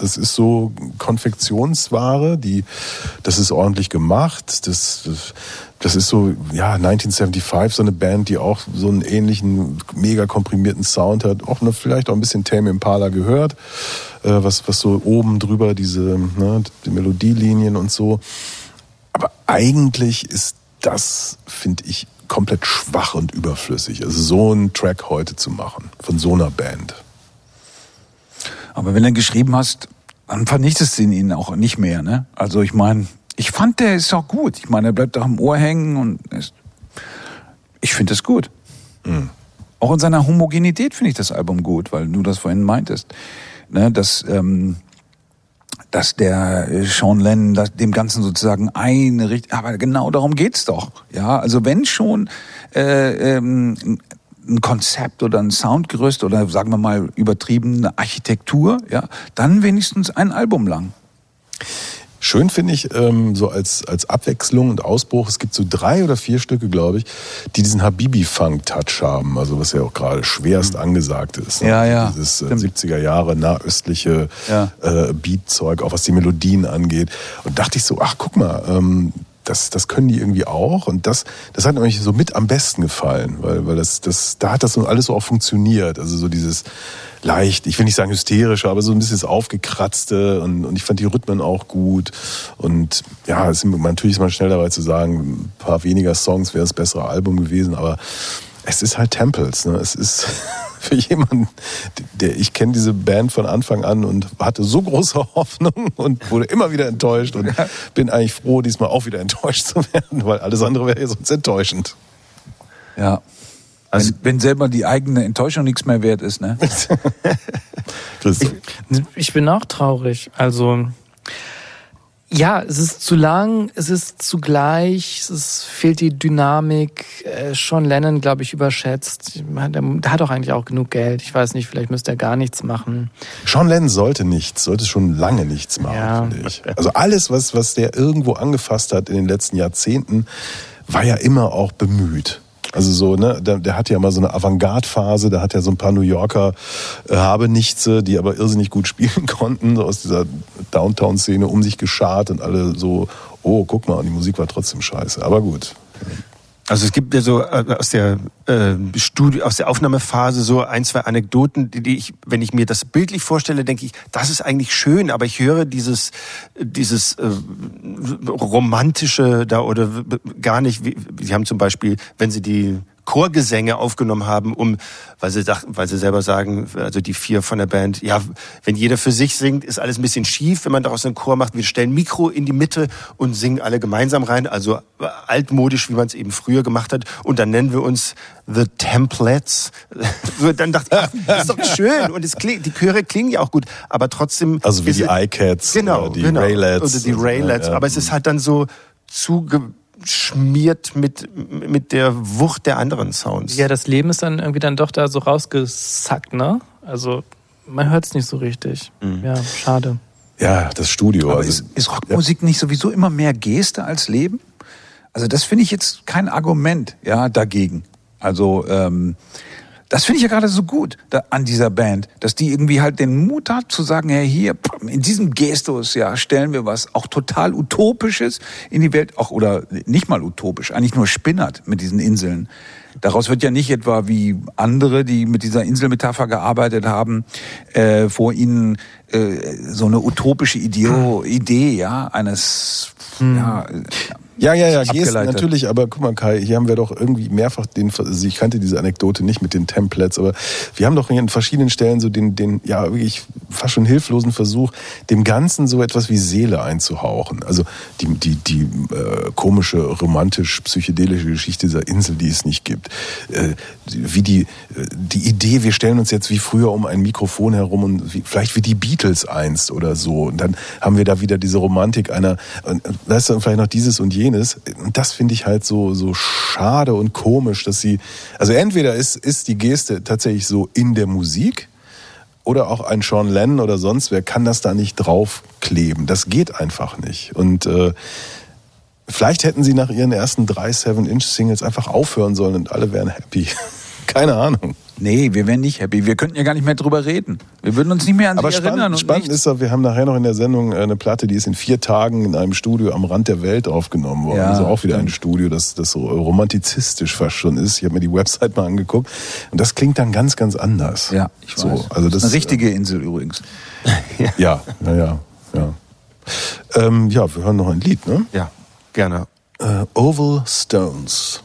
das ist so Konfektionsware, die, das ist ordentlich gemacht. Das, das, das ist so, ja, 1975, so eine Band, die auch so einen ähnlichen, mega komprimierten Sound hat. Auch ne, vielleicht auch ein bisschen Tame Impala gehört, äh, was, was so oben drüber diese, ne, die Melodielinien und so. Aber eigentlich ist das, finde ich, komplett schwach und überflüssig. Also so einen Track heute zu machen, von so einer Band. Aber wenn du geschrieben hast, dann vernichtest du ihn auch nicht mehr. Ne? Also ich meine, ich fand, der ist auch gut. Ich meine, er bleibt auch im Ohr hängen und ist, ich finde es gut. Mhm. Auch in seiner Homogenität finde ich das Album gut, weil du das vorhin meintest. Ne, dass, ähm, dass der Sean Lennon dass dem Ganzen sozusagen eine Richtung, aber genau darum geht's doch. Ja, also wenn schon äh, ähm, ein Konzept oder ein Soundgerüst oder sagen wir mal übertriebene Architektur, ja, dann wenigstens ein Album lang. Schön finde ich, ähm, so als, als Abwechslung und Ausbruch, es gibt so drei oder vier Stücke, glaube ich, die diesen Habibi-Funk-Touch haben, also was ja auch gerade schwerst mhm. angesagt ist. Ne? Ja, ja. Dieses äh, 70er Jahre nahöstliche ja. äh, Beatzeug, auch was die Melodien angeht. Und dachte ich so, ach guck mal, ähm, das, das können die irgendwie auch. Und das, das hat mir so mit am besten gefallen, weil, weil das, das, da hat das so alles so auch funktioniert. Also so dieses leicht, ich will nicht sagen hysterische, aber so ein bisschen das Aufgekratzte und, und ich fand die Rhythmen auch gut. Und ja, es ist, natürlich ist man schnell dabei zu sagen, ein paar weniger Songs wäre das bessere Album gewesen, aber es ist halt Temples. Ne? Es ist für jemanden, der ich kenne diese Band von Anfang an und hatte so große Hoffnung und wurde immer wieder enttäuscht und bin eigentlich froh, diesmal auch wieder enttäuscht zu werden, weil alles andere wäre ja sonst enttäuschend. Ja. Also, wenn, wenn selber die eigene Enttäuschung nichts mehr wert ist, ne? ich, ich bin auch traurig. Also ja, es ist zu lang, es ist zugleich, es fehlt die Dynamik. Äh, Sean Lennon, glaube ich, überschätzt. Der hat doch eigentlich auch genug Geld. Ich weiß nicht, vielleicht müsste er gar nichts machen. Sean Lennon sollte nichts, sollte schon lange nichts machen, ja. finde ich. Also alles, was, was der irgendwo angefasst hat in den letzten Jahrzehnten, war ja immer auch bemüht. Also so, ne, der, der hat ja mal so eine Avantgarde-Phase, da hat ja so ein paar New Yorker äh, habe nichts, die aber irrsinnig gut spielen konnten, so aus dieser Downtown-Szene um sich geschart und alle so, oh, guck mal, und die Musik war trotzdem scheiße. Aber gut. Also es gibt ja so äh, aus der äh, Studio, aus der Aufnahmephase so ein, zwei Anekdoten, die ich, wenn ich mir das bildlich vorstelle, denke ich, das ist eigentlich schön, aber ich höre dieses, dieses äh, romantische da oder gar nicht. Sie haben zum Beispiel, wenn Sie die Chorgesänge aufgenommen haben, um, weil sie, weil sie selber sagen, also die vier von der Band, ja, wenn jeder für sich singt, ist alles ein bisschen schief, wenn man daraus einen Chor macht. Wir stellen Mikro in die Mitte und singen alle gemeinsam rein, also altmodisch, wie man es eben früher gemacht hat. Und dann nennen wir uns The Templates. dann dachte ich, ach, das ist doch schön. Und es klingt, die Chöre klingen ja auch gut, aber trotzdem. Also wie die iCats genau, oder die genau, Raylets. Oder die Raylets. Ja, ja. Aber es ist halt dann so zuge schmiert mit, mit der Wucht der anderen Sounds. Ja, das Leben ist dann irgendwie dann doch da so rausgesackt, ne? Also man hört es nicht so richtig. Mhm. Ja, schade. Ja, das Studio. Aber also, ist, ist Rockmusik ja. nicht sowieso immer mehr Geste als Leben? Also das finde ich jetzt kein Argument, ja, dagegen. Also ähm, das finde ich ja gerade so gut da, an dieser Band, dass die irgendwie halt den Mut hat zu sagen, hey, hier, in diesem Gestus, ja, stellen wir was auch total Utopisches in die Welt, auch oder nicht mal utopisch, eigentlich nur spinnert mit diesen Inseln. Daraus wird ja nicht etwa wie andere, die mit dieser Inselmetapher gearbeitet haben, äh, vor ihnen äh, so eine utopische Idee, Idee ja, eines hm. ja, ja, ja, ja, Gest natürlich, aber guck mal, Kai, hier haben wir doch irgendwie mehrfach den, also ich kannte diese Anekdote nicht mit den Templates, aber wir haben doch hier an verschiedenen Stellen so den, den, ja, wirklich fast schon hilflosen Versuch, dem Ganzen so etwas wie Seele einzuhauchen. Also die, die, die äh, komische, romantisch-psychedelische Geschichte dieser Insel, die es nicht gibt. Äh, wie die, äh, die Idee, wir stellen uns jetzt wie früher um ein Mikrofon herum und wie, vielleicht wie die Beatles einst oder so. Und dann haben wir da wieder diese Romantik einer, und, weißt du, vielleicht noch dieses und jenes jenes. Und das finde ich halt so, so schade und komisch, dass sie, also entweder ist, ist die Geste tatsächlich so in der Musik, oder auch ein Sean Lennon oder sonst wer kann das da nicht draufkleben. Das geht einfach nicht. Und äh, vielleicht hätten sie nach ihren ersten drei Seven-Inch-Singles einfach aufhören sollen und alle wären happy. Keine Ahnung. Nee, wir wären nicht happy. Wir könnten ja gar nicht mehr drüber reden. Wir würden uns nicht mehr an Aber sie erinnern. spannend, und spannend nichts. ist doch, wir haben nachher noch in der Sendung äh, eine Platte, die ist in vier Tagen in einem Studio am Rand der Welt aufgenommen worden. Ja, also auch wieder ein. Studio, das, das so romantizistisch fast schon ist. Ich habe mir die Website mal angeguckt und das klingt dann ganz, ganz anders. Ja, ich weiß. So, also das eine richtige Insel übrigens. Ja, ja, ja. Ja, ähm, ja wir hören noch ein Lied, ne? Ja, gerne. Äh, Oval Stones.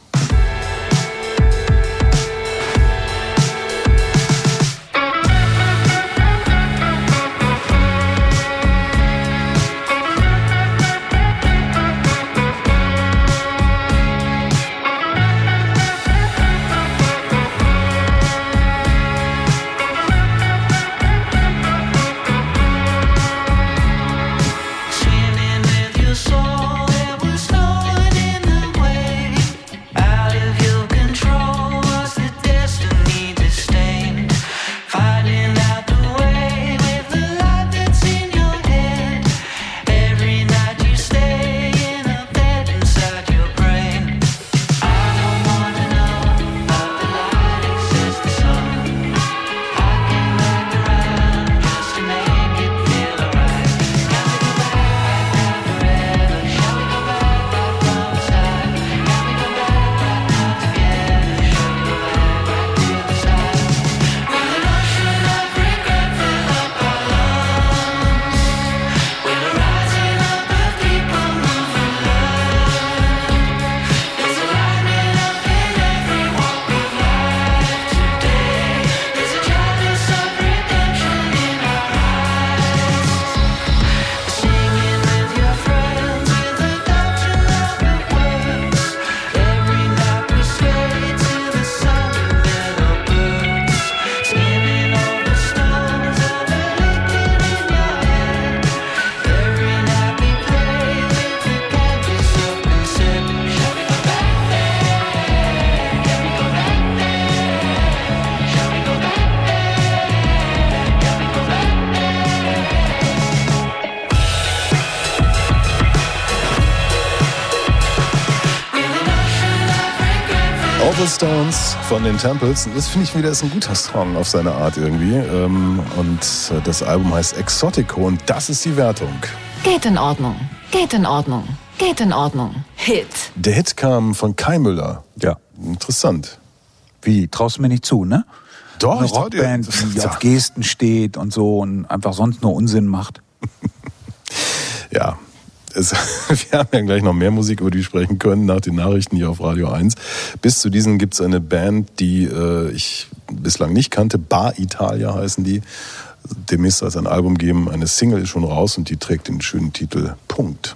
Stones von den Temples. Das finde ich wieder ist ein guter Song auf seine Art irgendwie. Ähm, Und äh, das Album heißt Exotico und das ist die Wertung. Geht in Ordnung. Geht in Ordnung. Geht in Ordnung. Hit. Der Hit kam von Kai Müller. Ja. Interessant. Wie, traust du mir nicht zu, ne? Doch, Eine ich trau dir- Rockband, die auf Gesten steht und so und einfach sonst nur Unsinn macht. Ja. Es, wir haben ja gleich noch mehr Musik, über die wir sprechen können, nach den Nachrichten hier auf Radio 1. Bis zu diesen gibt es eine Band, die äh, ich bislang nicht kannte. Bar Italia heißen die. Demnächst soll es ein Album geben. Eine Single ist schon raus und die trägt den schönen Titel Punkt.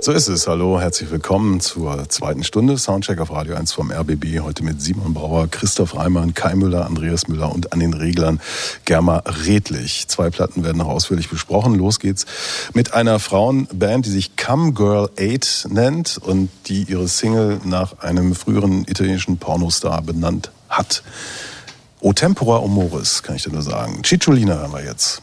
So ist es. Hallo, herzlich willkommen zur zweiten Stunde Soundcheck auf Radio 1 vom RBB. Heute mit Simon Brauer, Christoph Reimann, Kai Müller, Andreas Müller und an den Reglern Germa Redlich. Zwei Platten werden noch ausführlich besprochen. Los geht's mit einer Frauenband, die sich Come Girl 8 nennt und die ihre Single nach einem früheren italienischen Pornostar benannt hat. O Tempora Omoris, kann ich dir nur sagen. Cicciolina hören wir jetzt.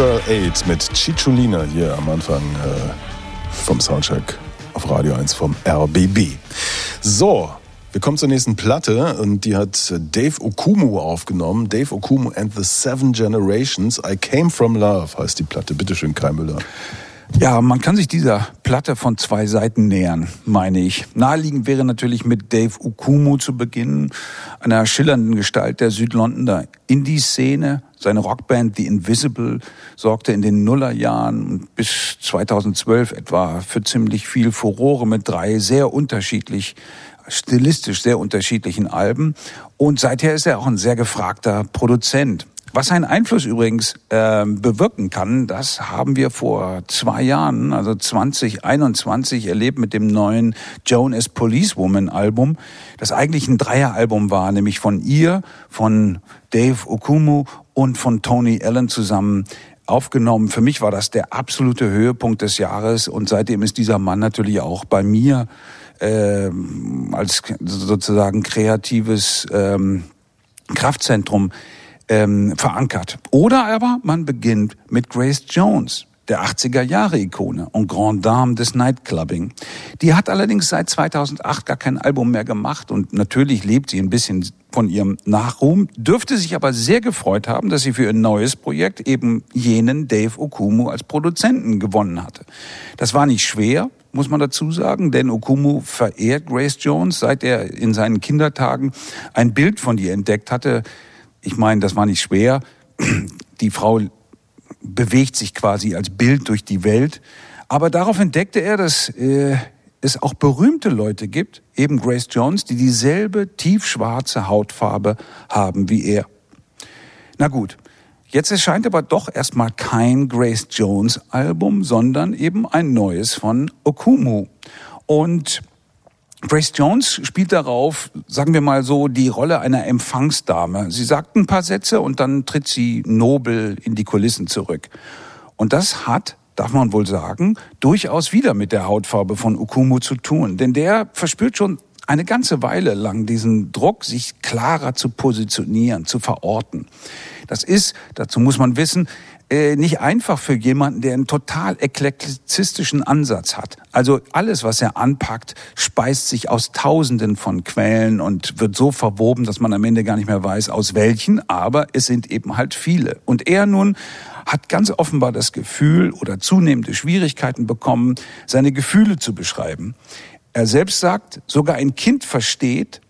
Girl 8 mit Cicciolina hier am Anfang äh, vom Soundcheck auf Radio 1 vom RBB. So, wir kommen zur nächsten Platte und die hat Dave Okumu aufgenommen. Dave Okumu and the Seven Generations. I Came From Love heißt die Platte. Bitteschön, Kai Müller. Ja, man kann sich dieser Platte von zwei Seiten nähern, meine ich. Naheliegend wäre natürlich mit Dave Ukumu zu beginnen, einer schillernden Gestalt der Südlondoner Indie-Szene. Seine Rockband The Invisible sorgte in den Nullerjahren bis 2012 etwa für ziemlich viel Furore mit drei sehr unterschiedlich stilistisch sehr unterschiedlichen Alben. Und seither ist er auch ein sehr gefragter Produzent. Was seinen Einfluss übrigens äh, bewirken kann, das haben wir vor zwei Jahren, also 2021, erlebt mit dem neuen Joan as Policewoman Album, das eigentlich ein Dreieralbum war, nämlich von ihr, von Dave Okumu und von Tony Allen zusammen aufgenommen. Für mich war das der absolute Höhepunkt des Jahres und seitdem ist dieser Mann natürlich auch bei mir äh, als sozusagen kreatives ähm, Kraftzentrum ähm, verankert. Oder aber man beginnt mit Grace Jones, der 80er Jahre Ikone und Grand Dame des Nightclubbing. Die hat allerdings seit 2008 gar kein Album mehr gemacht und natürlich lebt sie ein bisschen von ihrem Nachruhm, dürfte sich aber sehr gefreut haben, dass sie für ihr neues Projekt eben jenen Dave Okumu als Produzenten gewonnen hatte. Das war nicht schwer, muss man dazu sagen, denn Okumu verehrt Grace Jones, seit er in seinen Kindertagen ein Bild von ihr entdeckt hatte. Ich meine, das war nicht schwer. Die Frau bewegt sich quasi als Bild durch die Welt. Aber darauf entdeckte er, dass äh, es auch berühmte Leute gibt, eben Grace Jones, die dieselbe tiefschwarze Hautfarbe haben wie er. Na gut, jetzt erscheint aber doch erstmal kein Grace Jones Album, sondern eben ein neues von Okumu. Und Grace Jones spielt darauf, sagen wir mal so, die Rolle einer Empfangsdame. Sie sagt ein paar Sätze und dann tritt sie nobel in die Kulissen zurück. Und das hat, darf man wohl sagen, durchaus wieder mit der Hautfarbe von Okumu zu tun. Denn der verspürt schon eine ganze Weile lang diesen Druck, sich klarer zu positionieren, zu verorten. Das ist, dazu muss man wissen, äh, nicht einfach für jemanden, der einen total eklektizistischen Ansatz hat. Also alles, was er anpackt, speist sich aus Tausenden von Quellen und wird so verwoben, dass man am Ende gar nicht mehr weiß, aus welchen, aber es sind eben halt viele. Und er nun hat ganz offenbar das Gefühl oder zunehmende Schwierigkeiten bekommen, seine Gefühle zu beschreiben. Er selbst sagt, sogar ein Kind versteht,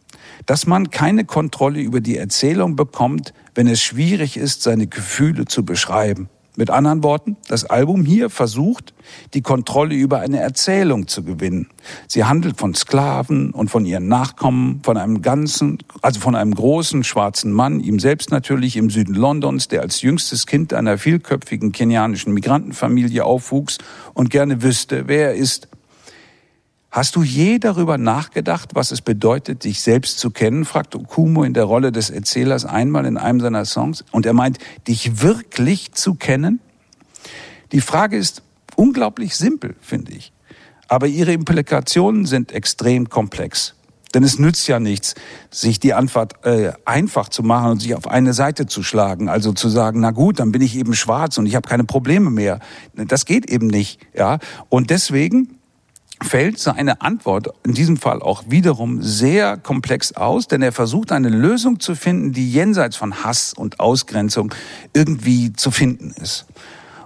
dass man keine Kontrolle über die Erzählung bekommt, wenn es schwierig ist, seine Gefühle zu beschreiben. Mit anderen Worten, das Album hier versucht, die Kontrolle über eine Erzählung zu gewinnen. Sie handelt von Sklaven und von ihren Nachkommen, von einem ganzen, also von einem großen schwarzen Mann, ihm selbst natürlich im Süden Londons, der als jüngstes Kind einer vielköpfigen kenianischen Migrantenfamilie aufwuchs und gerne wüsste, wer er ist Hast du je darüber nachgedacht, was es bedeutet, dich selbst zu kennen? fragt Okumo in der Rolle des Erzählers einmal in einem seiner Songs. Und er meint, dich wirklich zu kennen? Die Frage ist unglaublich simpel, finde ich. Aber ihre Implikationen sind extrem komplex. Denn es nützt ja nichts, sich die Antwort äh, einfach zu machen und sich auf eine Seite zu schlagen. Also zu sagen, na gut, dann bin ich eben schwarz und ich habe keine Probleme mehr. Das geht eben nicht. Ja. Und deswegen fällt seine Antwort in diesem Fall auch wiederum sehr komplex aus, denn er versucht eine Lösung zu finden, die jenseits von Hass und Ausgrenzung irgendwie zu finden ist.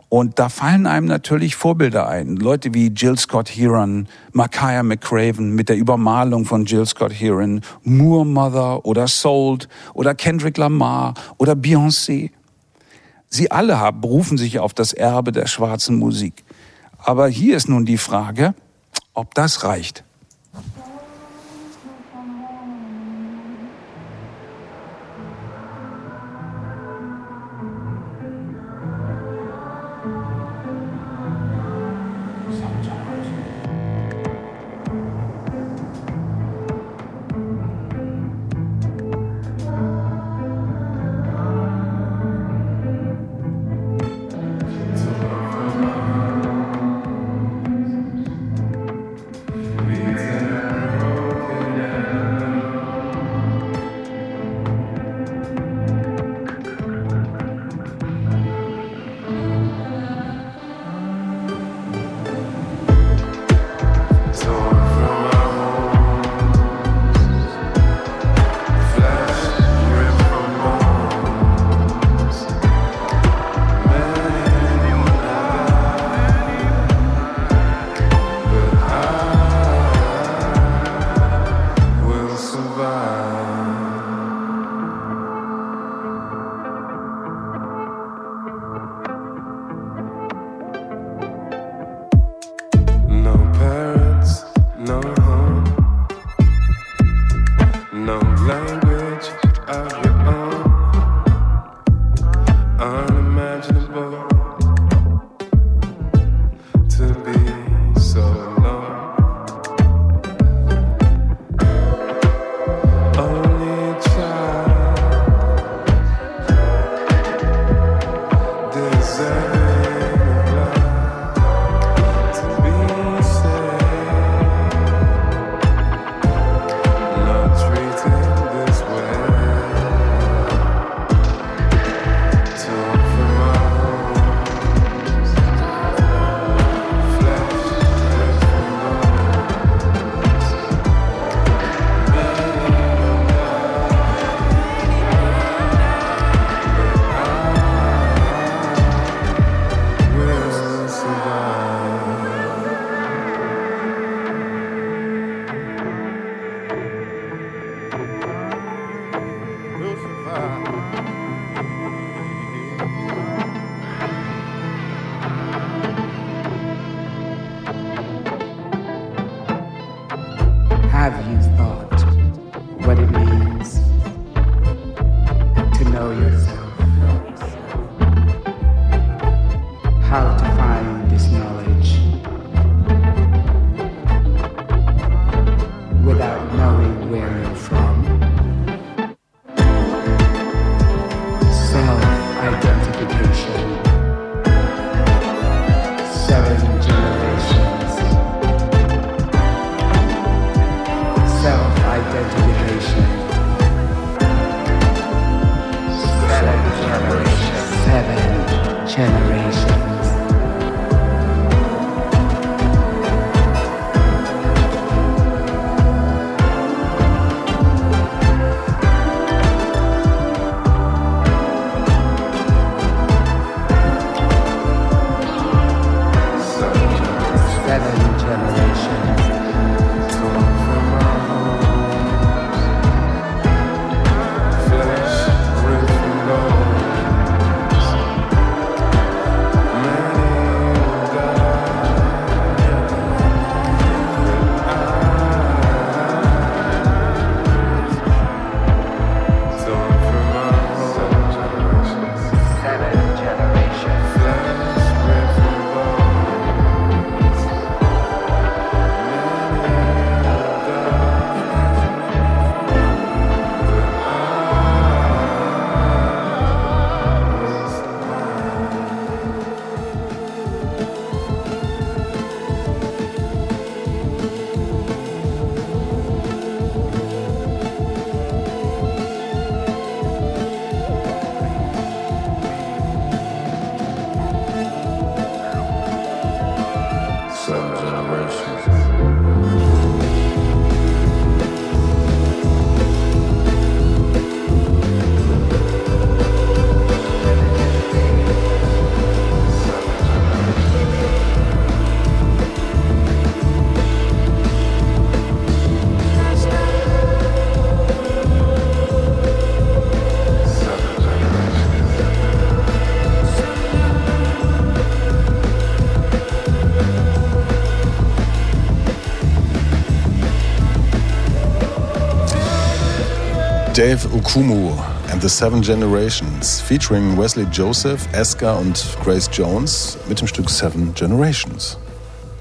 Und da fallen einem natürlich Vorbilder ein. Leute wie Jill Scott Heron, Makaya McCraven mit der Übermalung von Jill Scott Heron, Moore Mother oder Sold oder Kendrick Lamar oder Beyoncé. Sie alle haben, berufen sich auf das Erbe der schwarzen Musik. Aber hier ist nun die Frage, ob das reicht. Dave Okumu and the Seven Generations, featuring Wesley Joseph, Eska und Grace Jones mit dem Stück Seven Generations.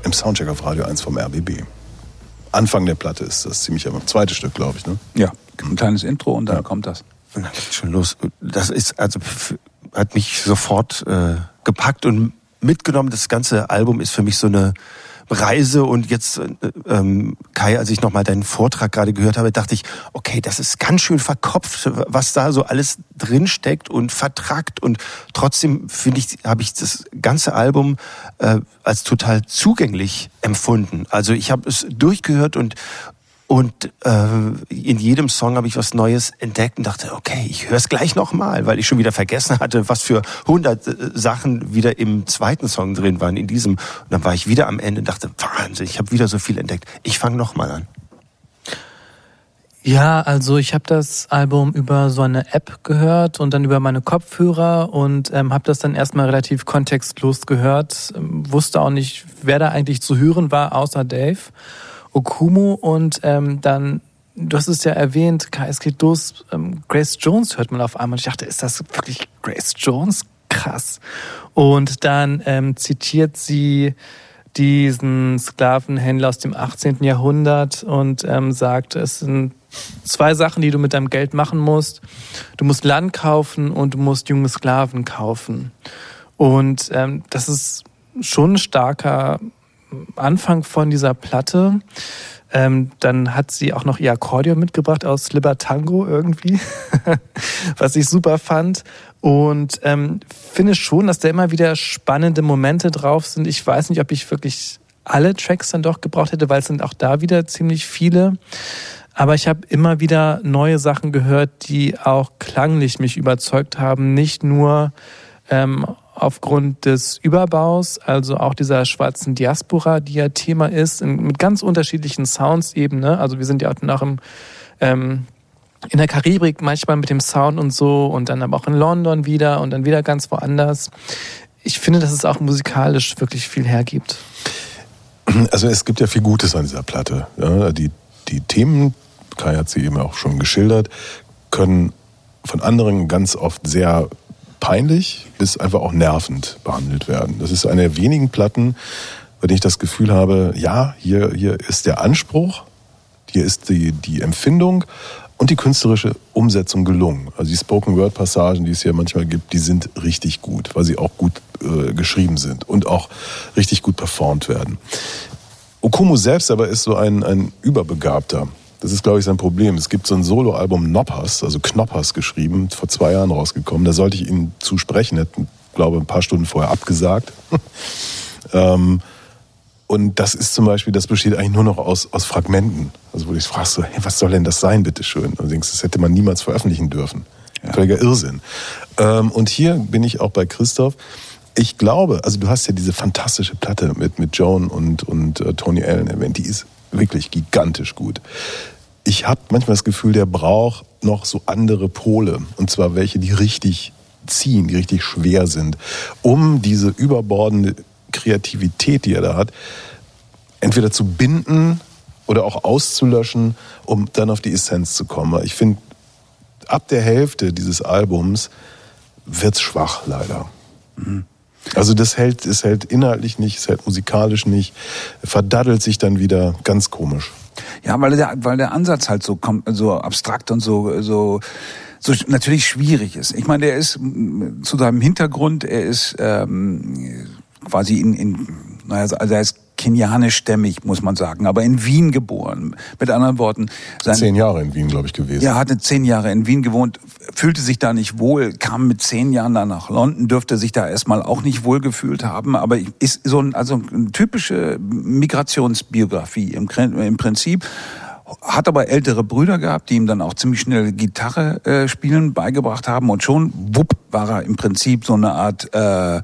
Im Soundcheck auf Radio 1 vom RBB. Anfang der Platte ist das ziemlich am zweite Stück, glaube ich, ne? Ja, ein kleines Intro und dann kommt das. Und dann geht's schon los. Das ist also hat mich sofort äh, gepackt und mitgenommen. Das ganze Album ist für mich so eine Reise und jetzt äh, ähm, Kai, als ich nochmal deinen Vortrag gerade gehört habe, dachte ich, okay, das ist ganz schön verkopft, was da so alles drin steckt und vertrackt und trotzdem finde ich, habe ich das ganze Album äh, als total zugänglich empfunden. Also ich habe es durchgehört und und äh, in jedem Song habe ich was Neues entdeckt und dachte, okay, ich höre es gleich nochmal, weil ich schon wieder vergessen hatte, was für 100 äh, Sachen wieder im zweiten Song drin waren, in diesem. Und dann war ich wieder am Ende und dachte, Wahnsinn, ich habe wieder so viel entdeckt. Ich fange nochmal an. Ja, also ich habe das Album über so eine App gehört und dann über meine Kopfhörer und ähm, habe das dann erstmal relativ kontextlos gehört, ähm, wusste auch nicht, wer da eigentlich zu hören war, außer Dave Okumu und ähm, dann, du hast es ja erwähnt, es geht los, ähm, Grace Jones hört man auf einmal. Ich dachte, ist das wirklich Grace Jones? Krass. Und dann ähm, zitiert sie diesen Sklavenhändler aus dem 18. Jahrhundert und ähm, sagt, es sind zwei Sachen, die du mit deinem Geld machen musst. Du musst Land kaufen und du musst junge Sklaven kaufen. Und ähm, das ist schon ein starker Anfang von dieser Platte. Ähm, dann hat sie auch noch ihr Akkordeon mitgebracht aus Libertango irgendwie, was ich super fand. Und ähm, finde schon, dass da immer wieder spannende Momente drauf sind. Ich weiß nicht, ob ich wirklich alle Tracks dann doch gebraucht hätte, weil es sind auch da wieder ziemlich viele. Aber ich habe immer wieder neue Sachen gehört, die auch klanglich mich überzeugt haben. Nicht nur ähm, aufgrund des Überbaus, also auch dieser schwarzen Diaspora, die ja Thema ist, mit ganz unterschiedlichen Sounds eben. Ne? Also wir sind ja auch im, ähm, in der Karibik manchmal mit dem Sound und so und dann aber auch in London wieder und dann wieder ganz woanders. Ich finde, dass es auch musikalisch wirklich viel hergibt. Also es gibt ja viel Gutes an dieser Platte. Ja, die die Themen, Kai hat sie eben auch schon geschildert, können von anderen ganz oft sehr peinlich bis einfach auch nervend behandelt werden. Das ist eine der wenigen Platten, bei denen ich das Gefühl habe, ja, hier, hier ist der Anspruch, hier ist die, die Empfindung und die künstlerische Umsetzung gelungen. Also die Spoken-Word-Passagen, die es hier manchmal gibt, die sind richtig gut, weil sie auch gut äh, geschrieben sind und auch richtig gut performt werden. Okumu selbst aber ist so ein, ein Überbegabter. Das ist, glaube ich, sein Problem. Es gibt so ein Soloalbum Knoppers, also Knoppers geschrieben, vor zwei Jahren rausgekommen. Da sollte ich ihm zusprechen, er hat, glaube ein paar Stunden vorher abgesagt. ähm, und das ist zum Beispiel, das besteht eigentlich nur noch aus, aus Fragmenten. Also wo du dich fragst, so, hey, was soll denn das sein, bitteschön? Und du denkst, das hätte man niemals veröffentlichen dürfen. Völliger Irrsinn. Ähm, und hier bin ich auch bei Christoph. Ich glaube, also du hast ja diese fantastische Platte mit, mit Joan und, und äh, Tony Allen erwähnt, die ist wirklich gigantisch gut. Ich habe manchmal das Gefühl, der braucht noch so andere Pole. Und zwar welche, die richtig ziehen, die richtig schwer sind, um diese überbordende Kreativität, die er da hat, entweder zu binden oder auch auszulöschen, um dann auf die Essenz zu kommen. Ich finde, ab der Hälfte dieses Albums wird's schwach, leider. Also das hält, es hält inhaltlich nicht, es hält musikalisch nicht, verdaddelt sich dann wieder ganz komisch. Ja, weil der, weil der Ansatz halt so, so abstrakt und so, so, so natürlich schwierig ist. Ich meine, der ist zu seinem Hintergrund, er ist ähm, quasi in, in naja, also er ist kenianischstämmig, muss man sagen, aber in Wien geboren. Mit anderen Worten, sein, Zehn Jahre in Wien, glaube ich, gewesen. er hatte zehn Jahre in Wien gewohnt, fühlte sich da nicht wohl, kam mit zehn Jahren dann nach London, dürfte sich da erstmal auch nicht wohl gefühlt haben, aber ist so ein, also eine typische Migrationsbiografie im, im Prinzip. Hat aber ältere Brüder gehabt, die ihm dann auch ziemlich schnell Gitarre äh, spielen beigebracht haben und schon, wupp, war er im Prinzip so eine Art äh,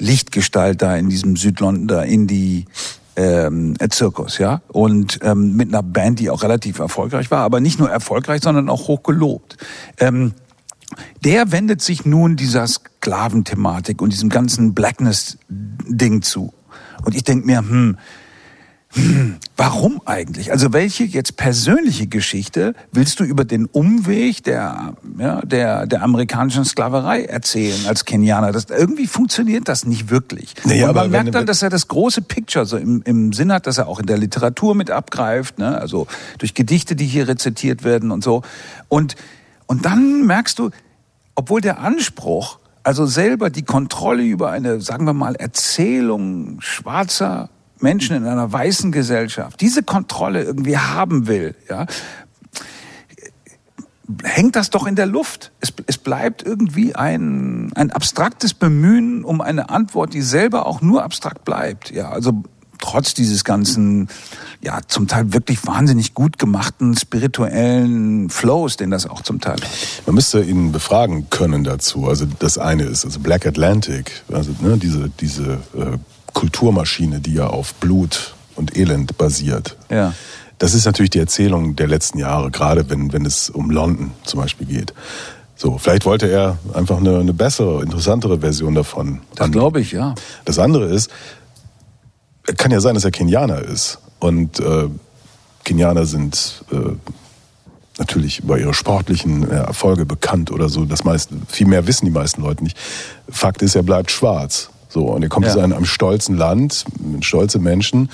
Lichtgestalt da in diesem Südlondon, da in die ähm, äh, Zirkus, ja. Und ähm, mit einer Band, die auch relativ erfolgreich war, aber nicht nur erfolgreich, sondern auch hoch gelobt. Ähm, der wendet sich nun dieser Sklaventhematik und diesem ganzen Blackness-Ding zu. Und ich denk mir, hm, hm, warum eigentlich? Also welche jetzt persönliche Geschichte willst du über den Umweg der, ja, der, der amerikanischen Sklaverei erzählen als Kenianer? Das, irgendwie funktioniert das nicht wirklich. Naja, Und aber man wenn- merkt dann, dass er das große Picture so im, im Sinn hat, dass er auch in der Literatur mit abgreift, ne? also durch Gedichte, die hier rezitiert werden und so. Und, und dann merkst du, obwohl der Anspruch, also selber die Kontrolle über eine, sagen wir mal, Erzählung schwarzer Menschen in einer weißen Gesellschaft, diese Kontrolle irgendwie haben will, ja, hängt das doch in der Luft. Es, es bleibt irgendwie ein, ein abstraktes Bemühen um eine Antwort, die selber auch nur abstrakt bleibt. Ja, also trotz dieses ganzen, ja, zum Teil wirklich wahnsinnig gut gemachten spirituellen Flows, den das auch zum Teil. Man müsste ihn befragen können dazu. Also das eine ist, also Black Atlantic, also ne, diese, diese äh, Kulturmaschine, die ja auf Blut und Elend basiert. Ja. Das ist natürlich die Erzählung der letzten Jahre, gerade wenn, wenn es um London zum Beispiel geht. So, vielleicht wollte er einfach eine, eine bessere, interessantere Version davon. Das glaube ich, ja. Das andere ist, kann ja sein, dass er Kenianer ist. Und äh, Kenianer sind äh, natürlich über ihre sportlichen äh, Erfolge bekannt oder so. Das meiste, viel mehr wissen die meisten Leute nicht. Fakt ist, er bleibt schwarz. So, und er kommt Ja. aus einem, einem stolzen Land, mit stolze Menschen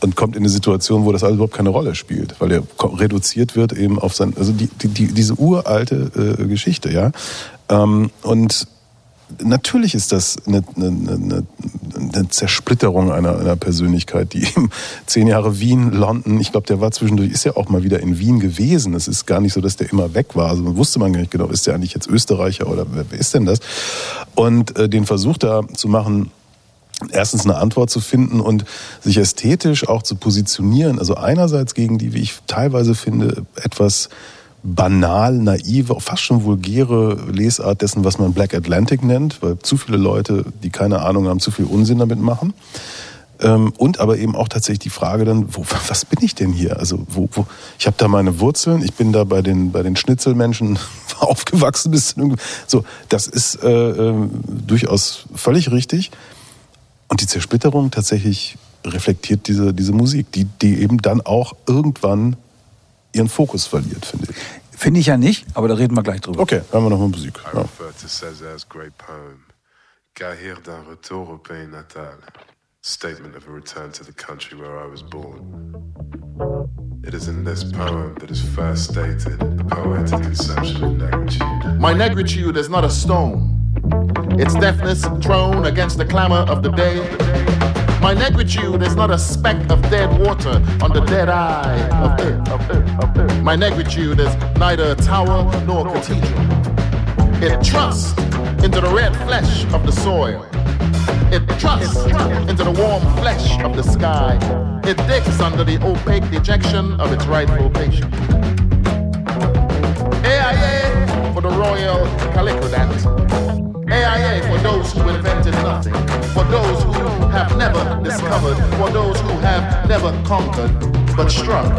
und kommt in eine Situation, wo das alles überhaupt keine Rolle spielt, weil er reduziert wird eben auf sein, also die, die, die, diese uralte äh, Geschichte, ja. Ähm, und natürlich ist das eine, eine, eine, eine Zersplitterung einer, einer Persönlichkeit, die eben zehn Jahre Wien, London, ich glaube, der war zwischendurch, ist ja auch mal wieder in Wien gewesen. Es ist gar nicht so, dass der immer weg war. Also wusste man gar nicht genau, ist der eigentlich jetzt Österreicher oder wer, wer ist denn das? Und äh, den Versuch da zu machen, erstens eine Antwort zu finden und sich ästhetisch auch zu positionieren. Also einerseits gegen die, wie ich teilweise finde, etwas banal, naive, fast schon vulgäre Lesart dessen, was man Black Atlantic nennt, weil zu viele Leute, die keine Ahnung haben, zu viel Unsinn damit machen. Ähm, und aber eben auch tatsächlich die Frage dann, wo, was bin ich denn hier? Also wo, wo ich habe da meine Wurzeln, ich bin da bei den bei den Schnitzelmenschen aufgewachsen bis so. Das ist äh, äh, durchaus völlig richtig. Und die Zersplitterung tatsächlich reflektiert diese diese Musik, die die eben dann auch irgendwann ihren Fokus verliert, finde ich. Finde ich ja nicht, aber da reden wir gleich drüber. Okay, hören wir noch mal Musik. I Ja. refer to Césare's great poem, Gahir d'un retour au pays natal, statement of a return to the country where I was born. It is in this poem that is first stated the poetic conception of negritude. My negritude is not a stone. Its deafness thrown against the clamor of the day. My negritude is not a speck of dead water on the dead eye of earth. My negritude is neither a tower nor a cathedral. It trusts into the red flesh of the soil. It trusts into the warm flesh of the sky. It digs under the opaque dejection of its rightful patient. AIA for the royal calico AIA for those who invented nothing, for those who have never discovered, for those who have never conquered, but struck,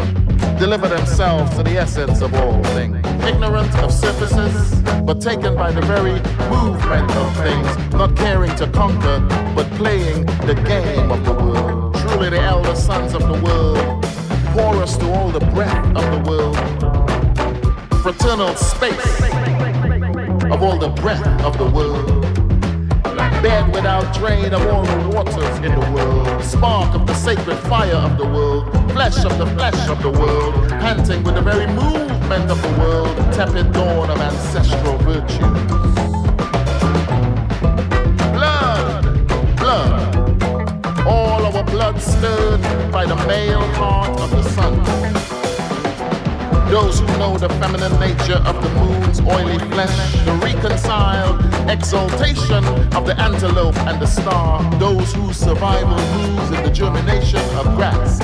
deliver themselves to the essence of all things. Ignorant of surfaces, but taken by the very movement of things, not caring to conquer, but playing the game of the world. Truly the elder sons of the world, pour us to all the breath of the world, fraternal space of all the breath of the world. Bed without drain of all the waters in the world. Spark of the sacred fire of the world. Flesh of the flesh of the world. Panting with the very movement of the world. Tepid dawn of ancestral virtues. Blood, blood. All our blood stirred by the male heart of the sun. Those who know the feminine nature of the moon's oily flesh, the reconciled exaltation of the antelope and the star, those whose survival moves in the germination of grass.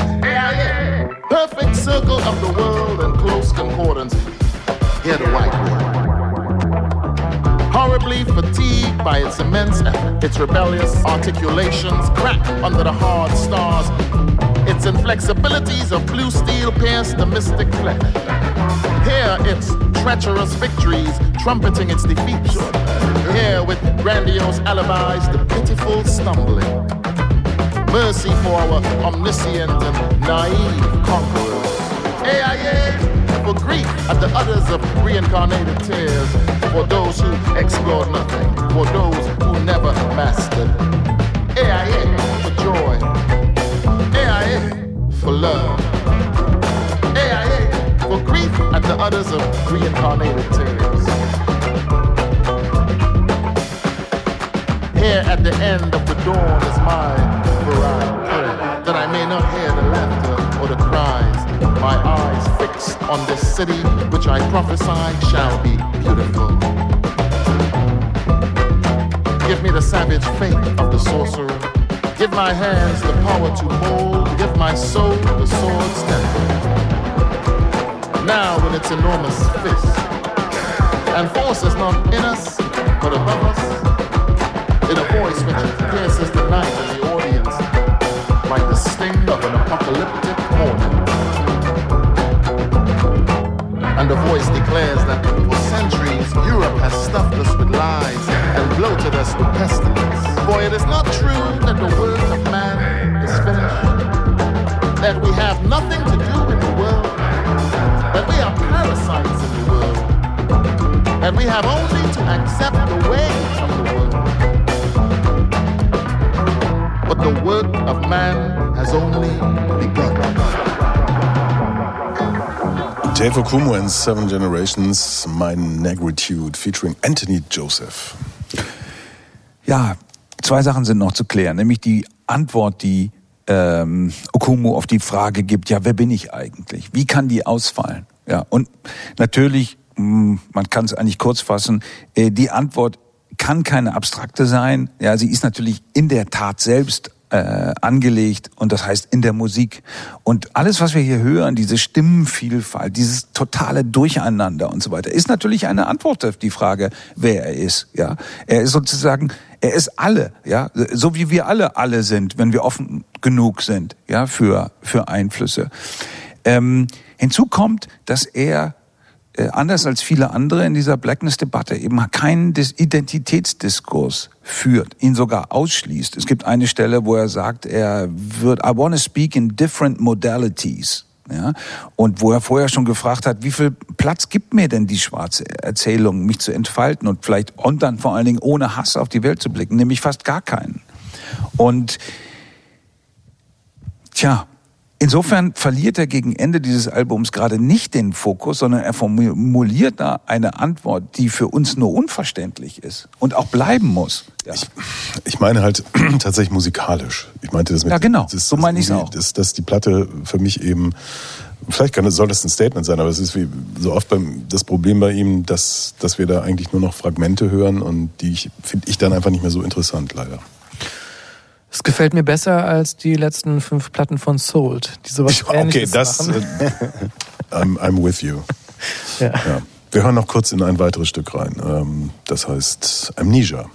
Perfect circle of the world and close concordance. Hear the white word. Horribly fatigued by its immense effort, its rebellious articulations crack under the hard stars. Its inflexibilities of blue steel pierce the mystic flesh. Here its treacherous victories trumpeting its defeats. Here with grandiose alibis the pitiful stumbling. Mercy for our omniscient and naive conquerors. AIA for grief at the utters of reincarnated tears. For those who explored nothing. For those who never mastered. AIA for love. AIA for grief at the utters of reincarnated tears. Here at the end of the dawn is my varied prayer, that I may not hear the laughter or the cries. My eyes fixed on this city, which I prophesy shall be beautiful. Give me the savage fate of the sorcerer. Give my hands the power to mold. Give my soul the sword's temper. Now with its enormous fist. And force is not in us, but above us. In a voice which pierces the night in the audience, like the sting of an apocalyptic hornet. And the voice declares that for centuries Europe has stuffed us with lies and bloated us with pestilence. For it is not true that the work of man is finished, that we have nothing to do in the world, that we are parasites in the world, that we have only to accept the way of the world. But the work of man has only begun. Dave Okumu and Seven Generations, My Negritude, featuring Anthony Joseph. Ja, zwei Sachen sind noch zu klären, nämlich die Antwort, die ähm, Okumu auf die Frage gibt, ja, wer bin ich eigentlich? Wie kann die ausfallen? Ja, und natürlich, mh, man kann es eigentlich kurz fassen, äh, die Antwort kann keine abstrakte sein. Ja, sie ist natürlich in der Tat selbst äh, angelegt und das heißt in der Musik. Und alles, was wir hier hören, diese Stimmenvielfalt, dieses totale Durcheinander und so weiter, ist natürlich eine Antwort auf die Frage, wer er ist. Ja, er ist sozusagen, er ist alle, ja, so wie wir alle alle sind, wenn wir offen genug sind, ja, für für Einflüsse. Ähm, hinzu kommt, dass er anders als viele andere in dieser Blackness-Debatte eben keinen Dis Identitätsdiskurs führt, ihn sogar ausschließt. Es gibt eine Stelle, wo er sagt, er wird, I want to speak in different modalities. Ja? Und wo er vorher schon gefragt hat, wie viel Platz gibt mir denn die schwarze Erzählung, mich zu entfalten und vielleicht und dann vor allen Dingen ohne Hass auf die Welt zu blicken, nämlich fast gar keinen. Und tja, insofern verliert er gegen Ende dieses Albums gerade nicht den Fokus, sondern er formuliert da eine Antwort, die für uns nur unverständlich ist und auch bleiben muss. Ja. Ich, ich meine halt tatsächlich musikalisch. Ich meinte das mit Ja, genau. Das, So meine ich's das- auch. Dass, dass die Platte für mich eben, vielleicht kann, soll das ein Statement sein, aber es ist wie so oft beim, das Problem bei ihm, dass, dass wir da eigentlich nur noch Fragmente hören und die ich, finde ich dann einfach nicht mehr so interessant, leider. Es gefällt mir besser als die letzten fünf Platten von Sold, die sowas Okay, Ähnliches das, machen. äh, I'm, I'm with you. Ja. Ja. Wir hören noch kurz in ein weiteres Stück rein. Ähm, Das heißt Amnesia.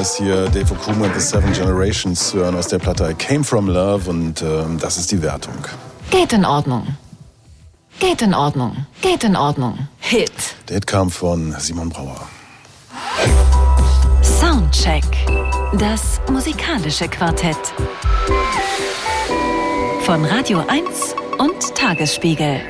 Ist hier Dave Okuma and the Seven Generations zu hören aus der Platte I Came From Love und ähm, das ist die Wertung. Geht in Ordnung. Geht in Ordnung. Geht in Ordnung. Hit. Der Hit kam von Simon Brauer. Soundcheck. Das musikalische Quartett. Von Radio 1 und Tagesspiegel.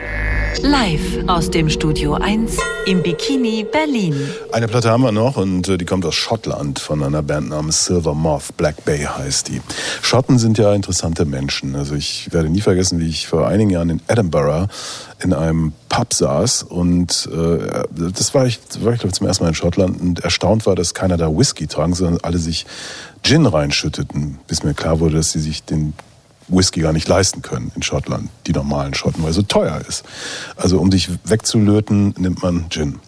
Live aus dem Studio 1 im Bikini Berlin. Eine Platte haben wir noch und äh, die kommt aus Schottland von einer Band namens Silver Moth. Black Bay heißt die. Schotten sind ja interessante Menschen. Also ich werde nie vergessen, wie ich vor einigen Jahren in Edinburgh in einem Pub saß und äh, das war ich, das war ich glaube zum ersten Mal in Schottland und erstaunt war, dass keiner da Whisky trank, sondern alle sich Gin reinschütteten, bis mir klar wurde, dass sie sich den Whisky gar nicht leisten können in Schottland, die normalen Schotten, weil es so teuer ist. Also um dich wegzulöten, nimmt man Gin.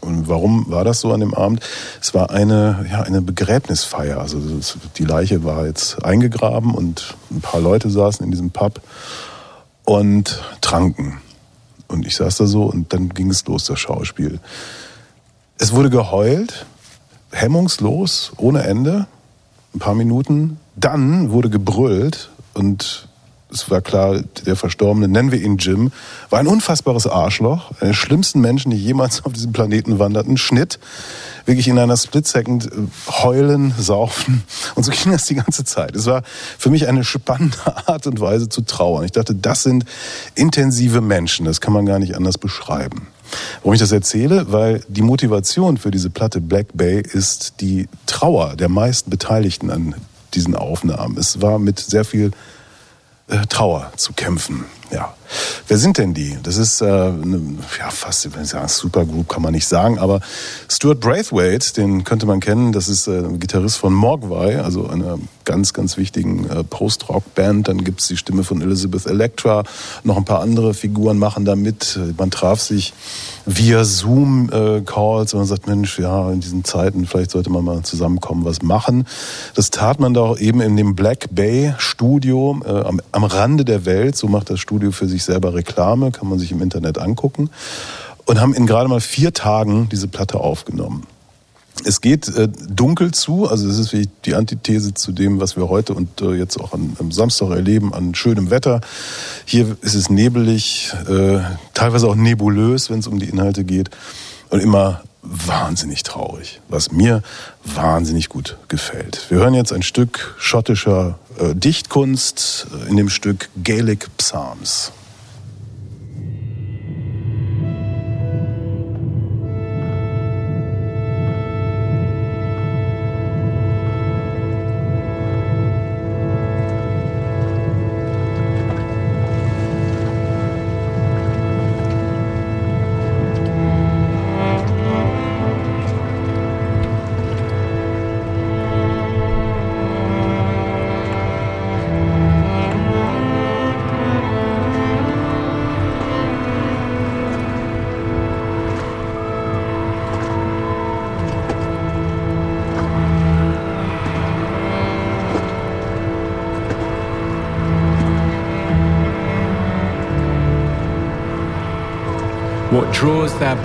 Und warum war das so an dem Abend? Es war eine, ja, eine Begräbnisfeier. Also die Leiche war jetzt eingegraben und ein paar Leute saßen in diesem Pub und tranken. Und ich saß da so und dann ging es los, das Schauspiel. Es wurde geheult, hemmungslos, ohne Ende, ein paar Minuten. Dann wurde gebrüllt und es war klar, der Verstorbene, nennen wir ihn Jim, war ein unfassbares Arschloch, einer der schlimmsten Menschen, die jemals auf diesem Planeten wanderten. Schnitt, wirklich in einer Split-Second äh, heulen, saufen. Und so ging das die ganze Zeit. Es war für mich eine spannende Art und Weise zu trauern. Ich dachte, das sind intensive Menschen, das kann man gar nicht anders beschreiben. Warum ich das erzähle? Weil die Motivation für diese Platte Black Bay ist die Trauer der meisten Beteiligten an diesen Aufnahmen. Es war mit sehr viel äh, Trauer zu kämpfen. Ja. Wer sind denn die? Das ist äh, eine, ja fast, wenn ich sagen, Supergroup kann man nicht sagen, aber Stuart Braithwaite, den könnte man kennen. Das ist äh, Gitarrist von Mogwai, also einer ganz, ganz wichtigen äh, Post-Rock-Band. Dann gibt's die Stimme von Elizabeth Electra. Noch ein paar andere Figuren machen da mit. Man traf sich via Zoom-Calls und man sagt, Mensch, ja, in diesen Zeiten, vielleicht sollte man mal zusammenkommen, was machen. Das tat man doch eben in dem Black Bay Studio äh, am, am Rande der Welt. So macht das Studio für sich selber Reklame, kann man sich im Internet angucken. Und haben in gerade mal vier Tagen diese Platte aufgenommen. Es geht äh, dunkel zu, also es ist wie die Antithese zu dem, was wir heute und äh, jetzt auch an, am Samstag erleben, an schönem Wetter. Hier ist es nebelig, äh, teilweise auch nebulös, wenn es um die Inhalte geht und immer wahnsinnig traurig, was mir wahnsinnig gut gefällt. Wir hören jetzt ein Stück schottischer äh, Dichtkunst äh, in dem Stück Gaelic Psalms.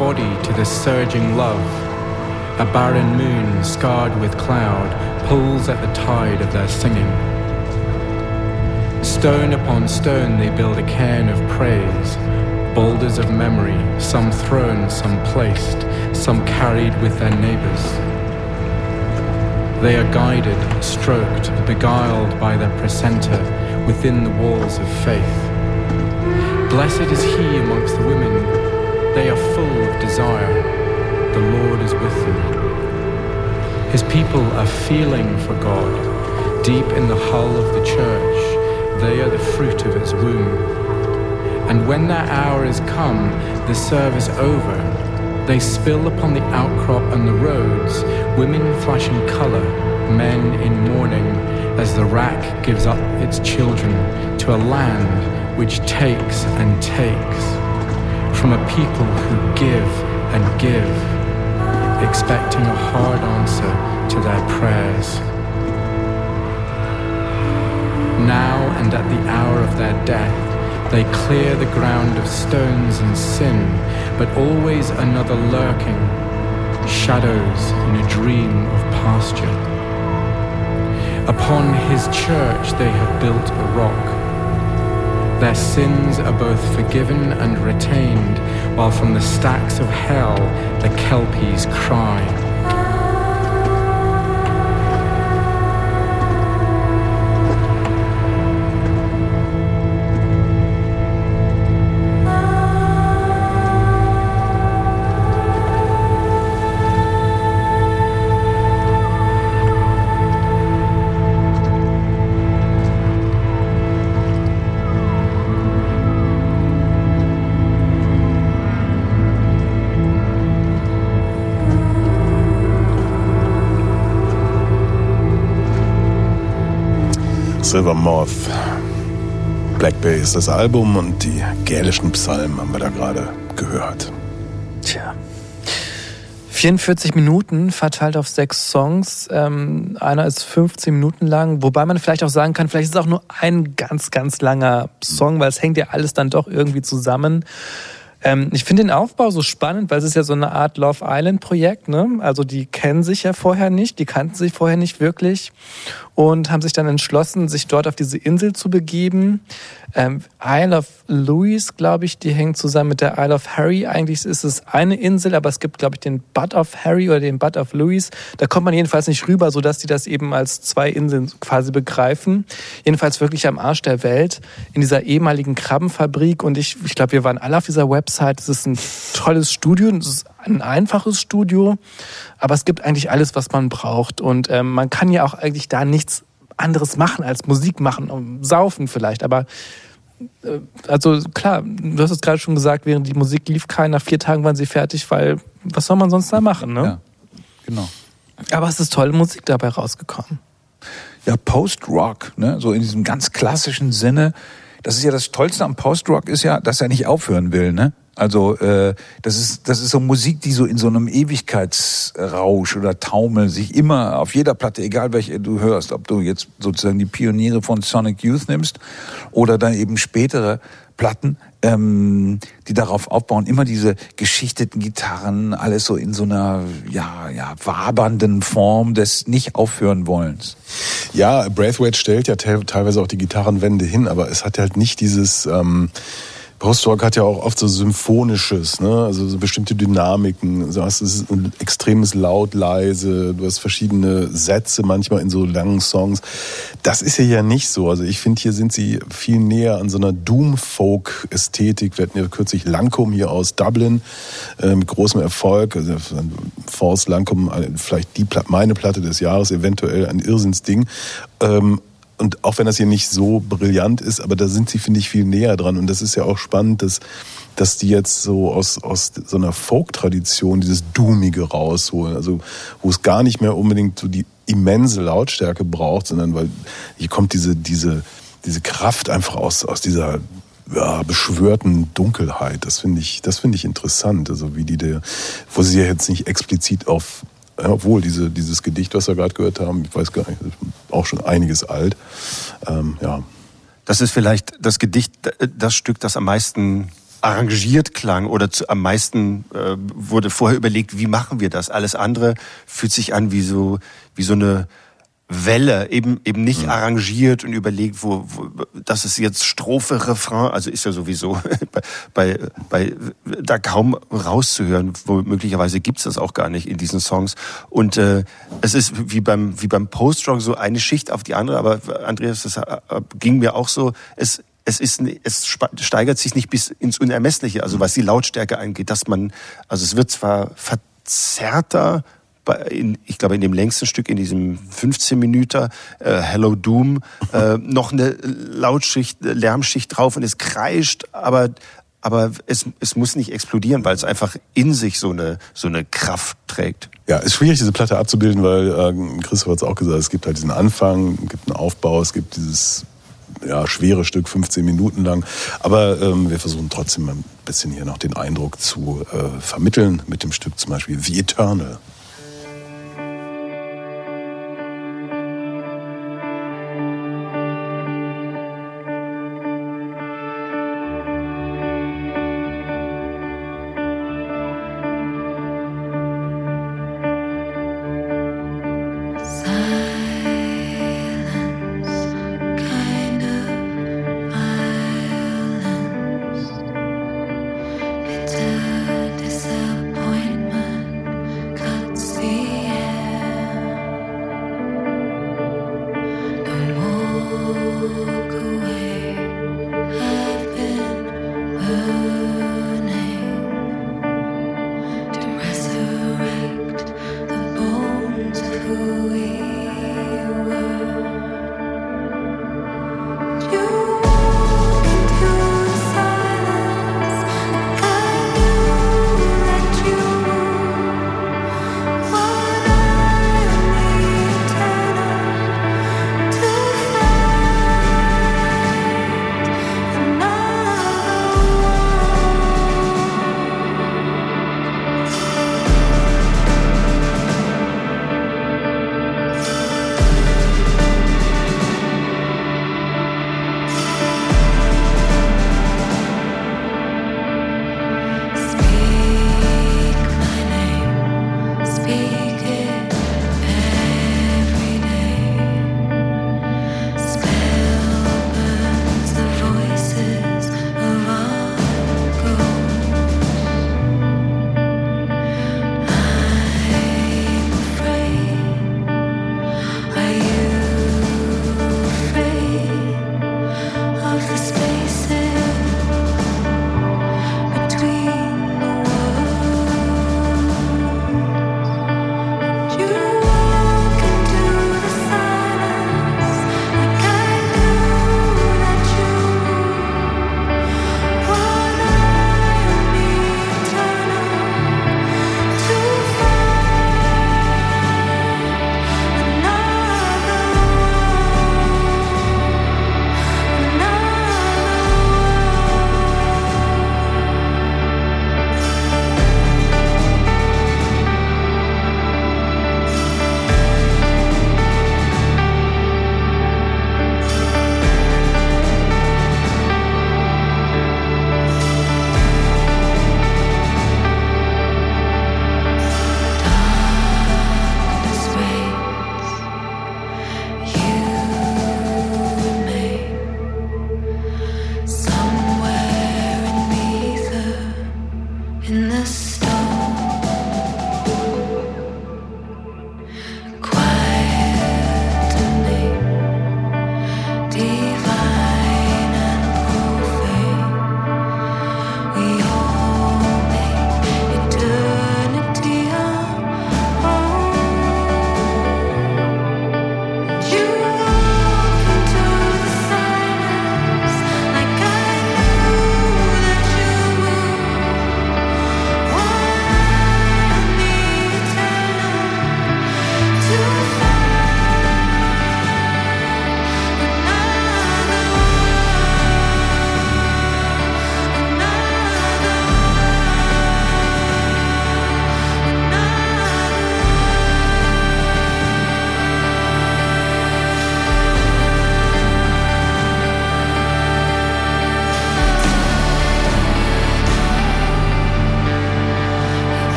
Body to the surging love? A barren moon scarred with cloud pulls at the tide of their singing. Stone upon stone they build a cairn of praise, boulders of memory, some thrown, some placed, some carried with their neighbours. They are guided, stroked, beguiled by their presenter within the walls of faith. Blessed is he amongst the women, they are full of desire. The Lord is with them. His people are feeling for God. Deep in the hull of the church, they are the fruit of its womb. And when their hour is come, the service over, they spill upon the outcrop and the roads, women flashing colour, men in mourning, as the rack gives up its children to a land which takes and takes from a people who give and give, expecting a hard answer to their prayers. Now and at the hour of their death, they clear the ground of stones and sin, but always another lurking, shadows in a dream of pasture. Upon his church they have built a rock. Their sins are both forgiven and retained, while from the stacks of hell the kelpies cry. Silver Moth. Black Bay ist das Album und die gälischen Psalmen haben wir da gerade gehört. Tja. 44 Minuten verteilt auf sechs Songs. Ähm, einer ist 15 Minuten lang, wobei man vielleicht auch sagen kann, vielleicht ist es auch nur ein ganz, ganz langer Song, weil es hängt ja alles dann doch irgendwie zusammen. Ähm, ich finde den Aufbau so spannend, weil es ist ja so eine Art Love Island Projekt. Ne? Also die kennen sich ja vorher nicht, die kannten sich vorher nicht wirklich und haben sich dann entschlossen, sich dort auf diese Insel zu begeben. Ähm, Isle of Louis, glaube ich, die hängt zusammen mit der Isle of Harry. Eigentlich ist es eine Insel, aber es gibt, glaube ich, den Butt of Harry oder den Butt of Louis. Da kommt man jedenfalls nicht rüber, sodass die das eben als zwei Inseln quasi begreifen. Jedenfalls wirklich am Arsch der Welt, in dieser ehemaligen Krabbenfabrik. Und ich, ich glaube, wir waren alle auf dieser Website. Es ist ein tolles Studio, es ist ein einfaches Studio, aber es gibt eigentlich alles, was man braucht. Und ähm, man kann ja auch eigentlich da nichts anderes machen als Musik machen, um saufen vielleicht. Aber äh, also klar, du hast es gerade schon gesagt, während die Musik lief, kein, nach vier Tagen waren sie fertig, weil was soll man sonst da machen, ne? Ja, genau. Aber es ist tolle Musik dabei rausgekommen. Ja, Post-Rock, ne? so in diesem ganz klassischen Sinne. Das ist ja das Tollste am Post-Rock, ist ja, dass er nicht aufhören will. Ne? Also äh, das ist das ist so Musik, die so in so einem Ewigkeitsrausch oder Taumel sich immer auf jeder Platte, egal welche du hörst, ob du jetzt sozusagen die Pioniere von Sonic Youth nimmst oder dann eben spätere Platten, ähm, die darauf aufbauen, immer diese geschichteten Gitarren, alles so in so einer ja ja wabernden Form des nicht aufhören wollens. Ja, Braithwaite stellt ja te teilweise auch die Gitarrenwände hin, aber es hat halt nicht dieses. Ähm Post-Rock hat ja auch oft so Symphonisches, ne? also so bestimmte Dynamiken. Du hast es ein extremes Laut, leise, du hast verschiedene Sätze manchmal in so langen Songs. Das ist ja ja nicht so. Also ich finde, hier sind sie viel näher an so einer Doom-Folk-Ästhetik. Wir hatten ja kürzlich Lancome hier aus Dublin äh, mit großem Erfolg. Also Force Lancome, äh, vielleicht die Pla meine Platte des Jahres, eventuell ein Irrsinnsding. Ähm, und auch wenn das hier nicht so brillant ist, aber da sind sie, finde ich, viel näher dran. Und das ist ja auch spannend, dass, dass die jetzt so aus, aus so einer Folk-Tradition dieses Doomige rausholen. Also, wo es gar nicht mehr unbedingt so die immense Lautstärke braucht, sondern weil hier kommt diese, diese, diese Kraft einfach aus, aus dieser ja, beschwörten Dunkelheit. Das finde ich, das finde ich interessant. Also wie die der, wo sie ja jetzt nicht explizit auf obwohl diese, dieses Gedicht, was wir gerade gehört haben, ich weiß gar nicht, ist auch schon einiges alt. Ähm, ja. Das ist vielleicht das Gedicht, das Stück, das am meisten arrangiert klang oder zu, am meisten äh, wurde vorher überlegt, wie machen wir das? Alles andere fühlt sich an wie so, wie so eine Welle, eben eben nicht mhm. arrangiert und überlegt, wo, wo das ist jetzt Strophe, Refrain, also ist ja sowieso bei, bei, da kaum rauszuhören, wo möglicherweise gibt's das auch gar nicht in diesen Songs. Und äh, es ist wie beim wie beim Post-Rock so eine Schicht auf die andere, aber Andreas, das äh, ging mir auch so. Es es ist es steigert sich nicht bis ins Unermessliche, also was die Lautstärke angeht, dass man also es wird zwar verzerrter in, ich glaube, in dem längsten Stück, in diesem 15 Minuten äh, Hello Doom, äh, noch eine Lautschicht, Lärmschicht drauf und es kreischt, aber, aber es, es muss nicht explodieren, weil es einfach in sich so eine, so eine Kraft trägt. Ja, ist schwierig, diese Platte abzubilden, weil äh, Christoph hat es auch gesagt, es gibt halt diesen Anfang, es gibt einen Aufbau, es gibt dieses ja, schwere Stück, 15 Minuten lang. Aber ähm, wir versuchen trotzdem ein bisschen hier noch den Eindruck zu äh, vermitteln mit dem Stück zum Beispiel The Eternal.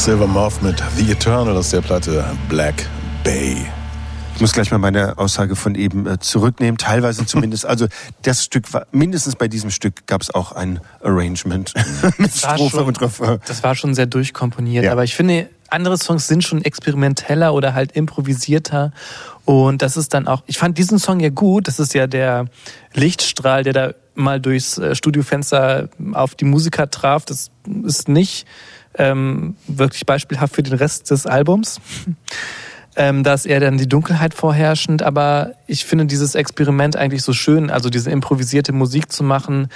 Silver Moth mit The Eternal aus der Platte Black Bay. Ich muss gleich mal meine Aussage von eben äh, zurücknehmen, teilweise zumindest. Also das Stück war, mindestens bei diesem Stück gab es auch ein Arrangement mit Strophe schon- und Refrain. Das war schon sehr durchkomponiert. Ja. Aber ich finde, andere Songs sind schon experimenteller oder halt improvisierter. Und das ist dann auch, ich fand diesen Song ja gut. Das ist ja der Lichtstrahl, der da mal durchs äh, Studiofenster auf die Musiker traf. Das ist nicht ähm, wirklich beispielhaft für den Rest des Albums. Ähm, da ist eher dann die Dunkelheit vorherrschend, aber ich finde dieses Experiment eigentlich so schön, also diese improvisierte Musik zu machen.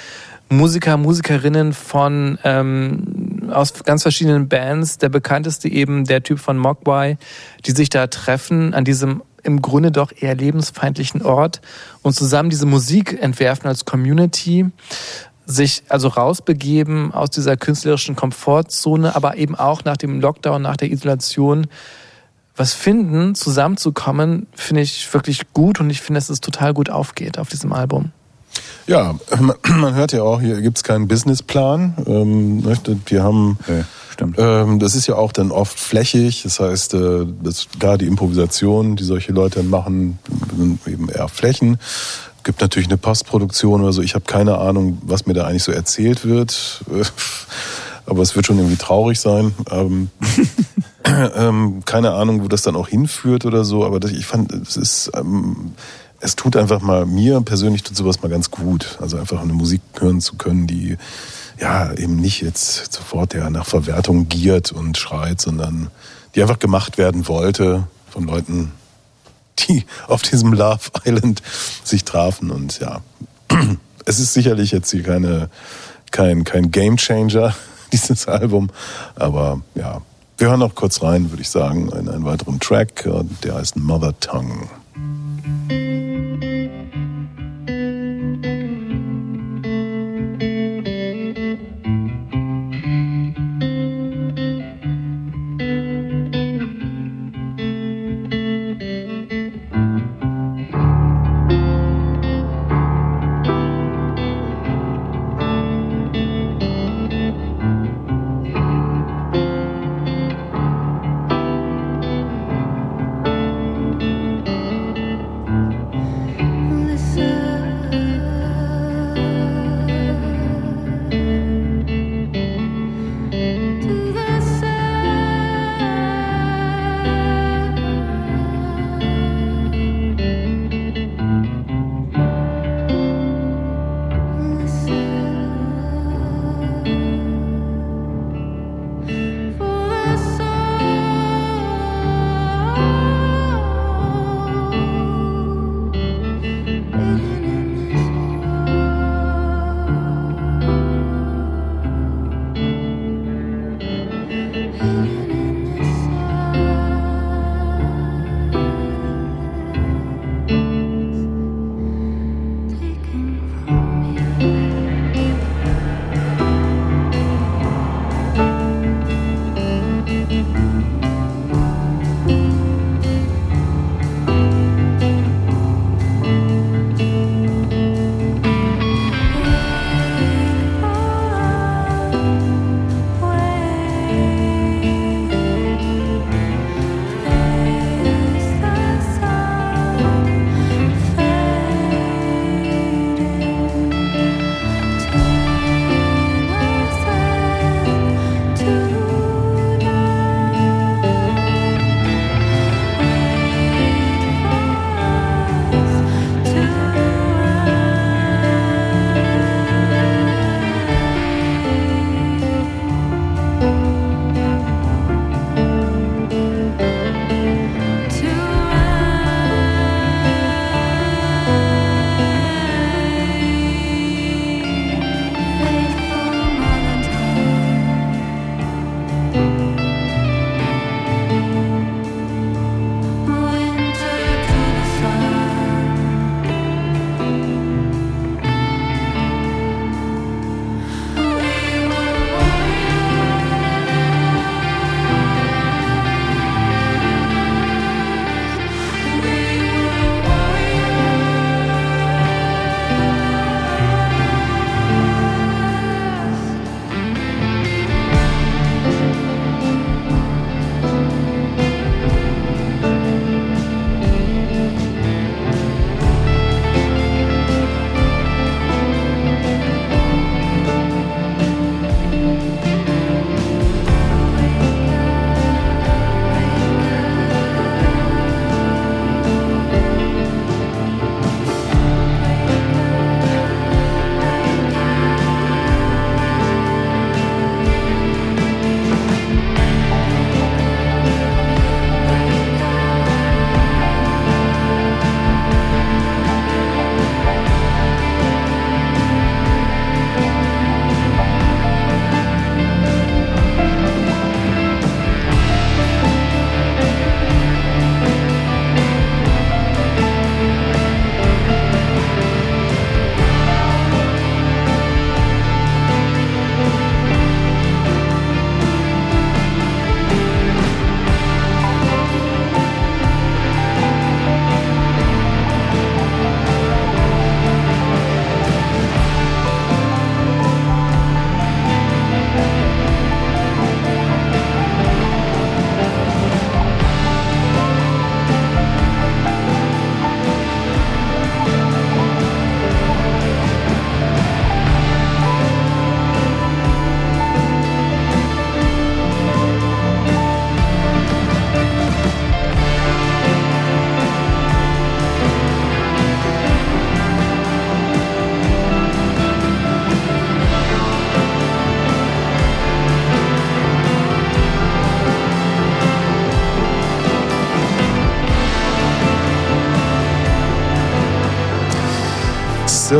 Musiker, Musikerinnen von ähm, aus ganz verschiedenen Bands, der bekannteste eben der Typ von Mogwai, die sich da treffen an diesem im Grunde doch eher lebensfeindlichen Ort und zusammen diese Musik entwerfen als Community sich also rausbegeben aus dieser künstlerischen Komfortzone, aber eben auch nach dem Lockdown, nach der Isolation was finden, zusammenzukommen, finde ich wirklich gut und ich finde, dass es total gut aufgeht auf diesem Album. Ja, man hört ja auch, hier gibt's keinen Businessplan. Ähm, wir haben, stimmt. ähm, das ist ja auch dann oft flächig. Das heißt, äh, das, gar die Improvisation, die solche Leute dann machen, sind eben eher Flächen. Gibt natürlich eine Postproduktion oder so. Ich habe keine Ahnung, was mir da eigentlich so erzählt wird. Aber es wird schon irgendwie traurig sein. Ähm, ähm, keine Ahnung, wo das dann auch hinführt oder so. Aber das, ich fand, es ist, ähm, es tut einfach mal, mir persönlich tut sowas mal ganz gut. Also einfach eine Musik hören zu können, die ja eben nicht jetzt sofort ja nach Verwertung giert und schreit, sondern die einfach gemacht werden wollte von Leuten, die auf diesem Love Island sich trafen. Und ja, es ist sicherlich jetzt hier keine, kein, kein Game Changer, dieses Album. Aber ja, wir hören noch kurz rein, würde ich sagen, in einen weiteren Track, äh, der heißt Mother Tongue.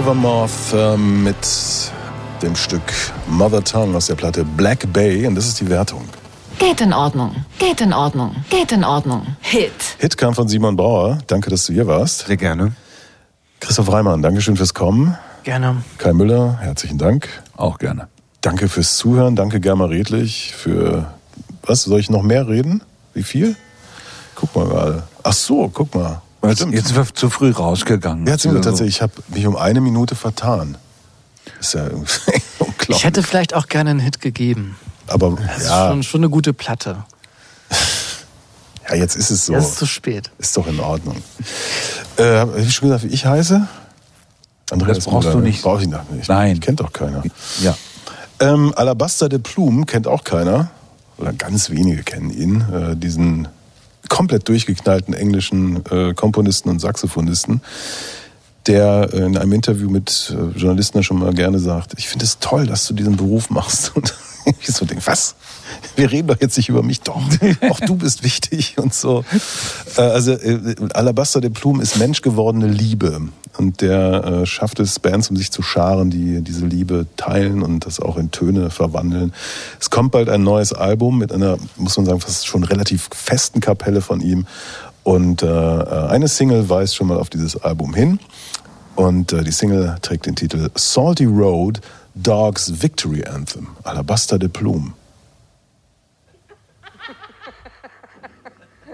Silvermoth ähm, mit dem Stück Mother Tongue aus der Platte Black Bay und das ist die Wertung. Geht in Ordnung. Geht in Ordnung. Geht in Ordnung. Hit. Hit kam von Simon Brauer. Danke, dass du hier warst. Sehr gerne. Christoph Reimann, Dankeschön fürs Kommen. Gerne. Kai Müller, herzlichen Dank. Auch gerne. Danke fürs Zuhören. Danke Germa Redlich für. Was? Soll ich noch mehr reden? Wie viel? Guck mal gerade. Ach so, guck mal. Jetzt, Stimmt. jetzt sind wir zu früh rausgegangen. Ja, Also, tatsächlich. Ich habe mich um eine Minute vertan. Ist ja irgendwie unglaublich. Ich hätte vielleicht auch gerne einen Hit gegeben. Aber Das ist ja, schon, schon eine gute Platte. ja, jetzt ist es so. Es ist zu spät. Ist doch in Ordnung. Äh, hab ich schon gesagt, wie ich heiße? Andreas Das brauchst du nicht. Brauch ich noch nicht. Nein. Kennt doch keiner. Ja. Ähm, Alabaster de Plume kennt auch keiner. Oder ganz wenige kennen ihn. Äh, diesen komplett durchgeknallten englischen äh, Komponisten und Saxophonisten, der äh, in einem Interview mit äh, Journalisten schon mal gerne sagt, ich finde es toll, dass du diesen Beruf machst. Und ich so denke, was? Wir reden doch jetzt nicht über mich, doch. Auch du bist wichtig und so. Äh, also äh, Alabaster de Plume ist menschgewordene Liebe. Und der äh, schafft es, Bands um sich zu scharen, die diese Liebe teilen und das auch in Töne verwandeln. Es kommt bald ein neues Album mit einer, muss man sagen, fast schon relativ festen Kapelle von ihm. Und äh, eine Single weist schon mal auf dieses Album hin. Und äh, die Single trägt den Titel Salty Road, Dogs Victory Anthem, Alabaster de Plume.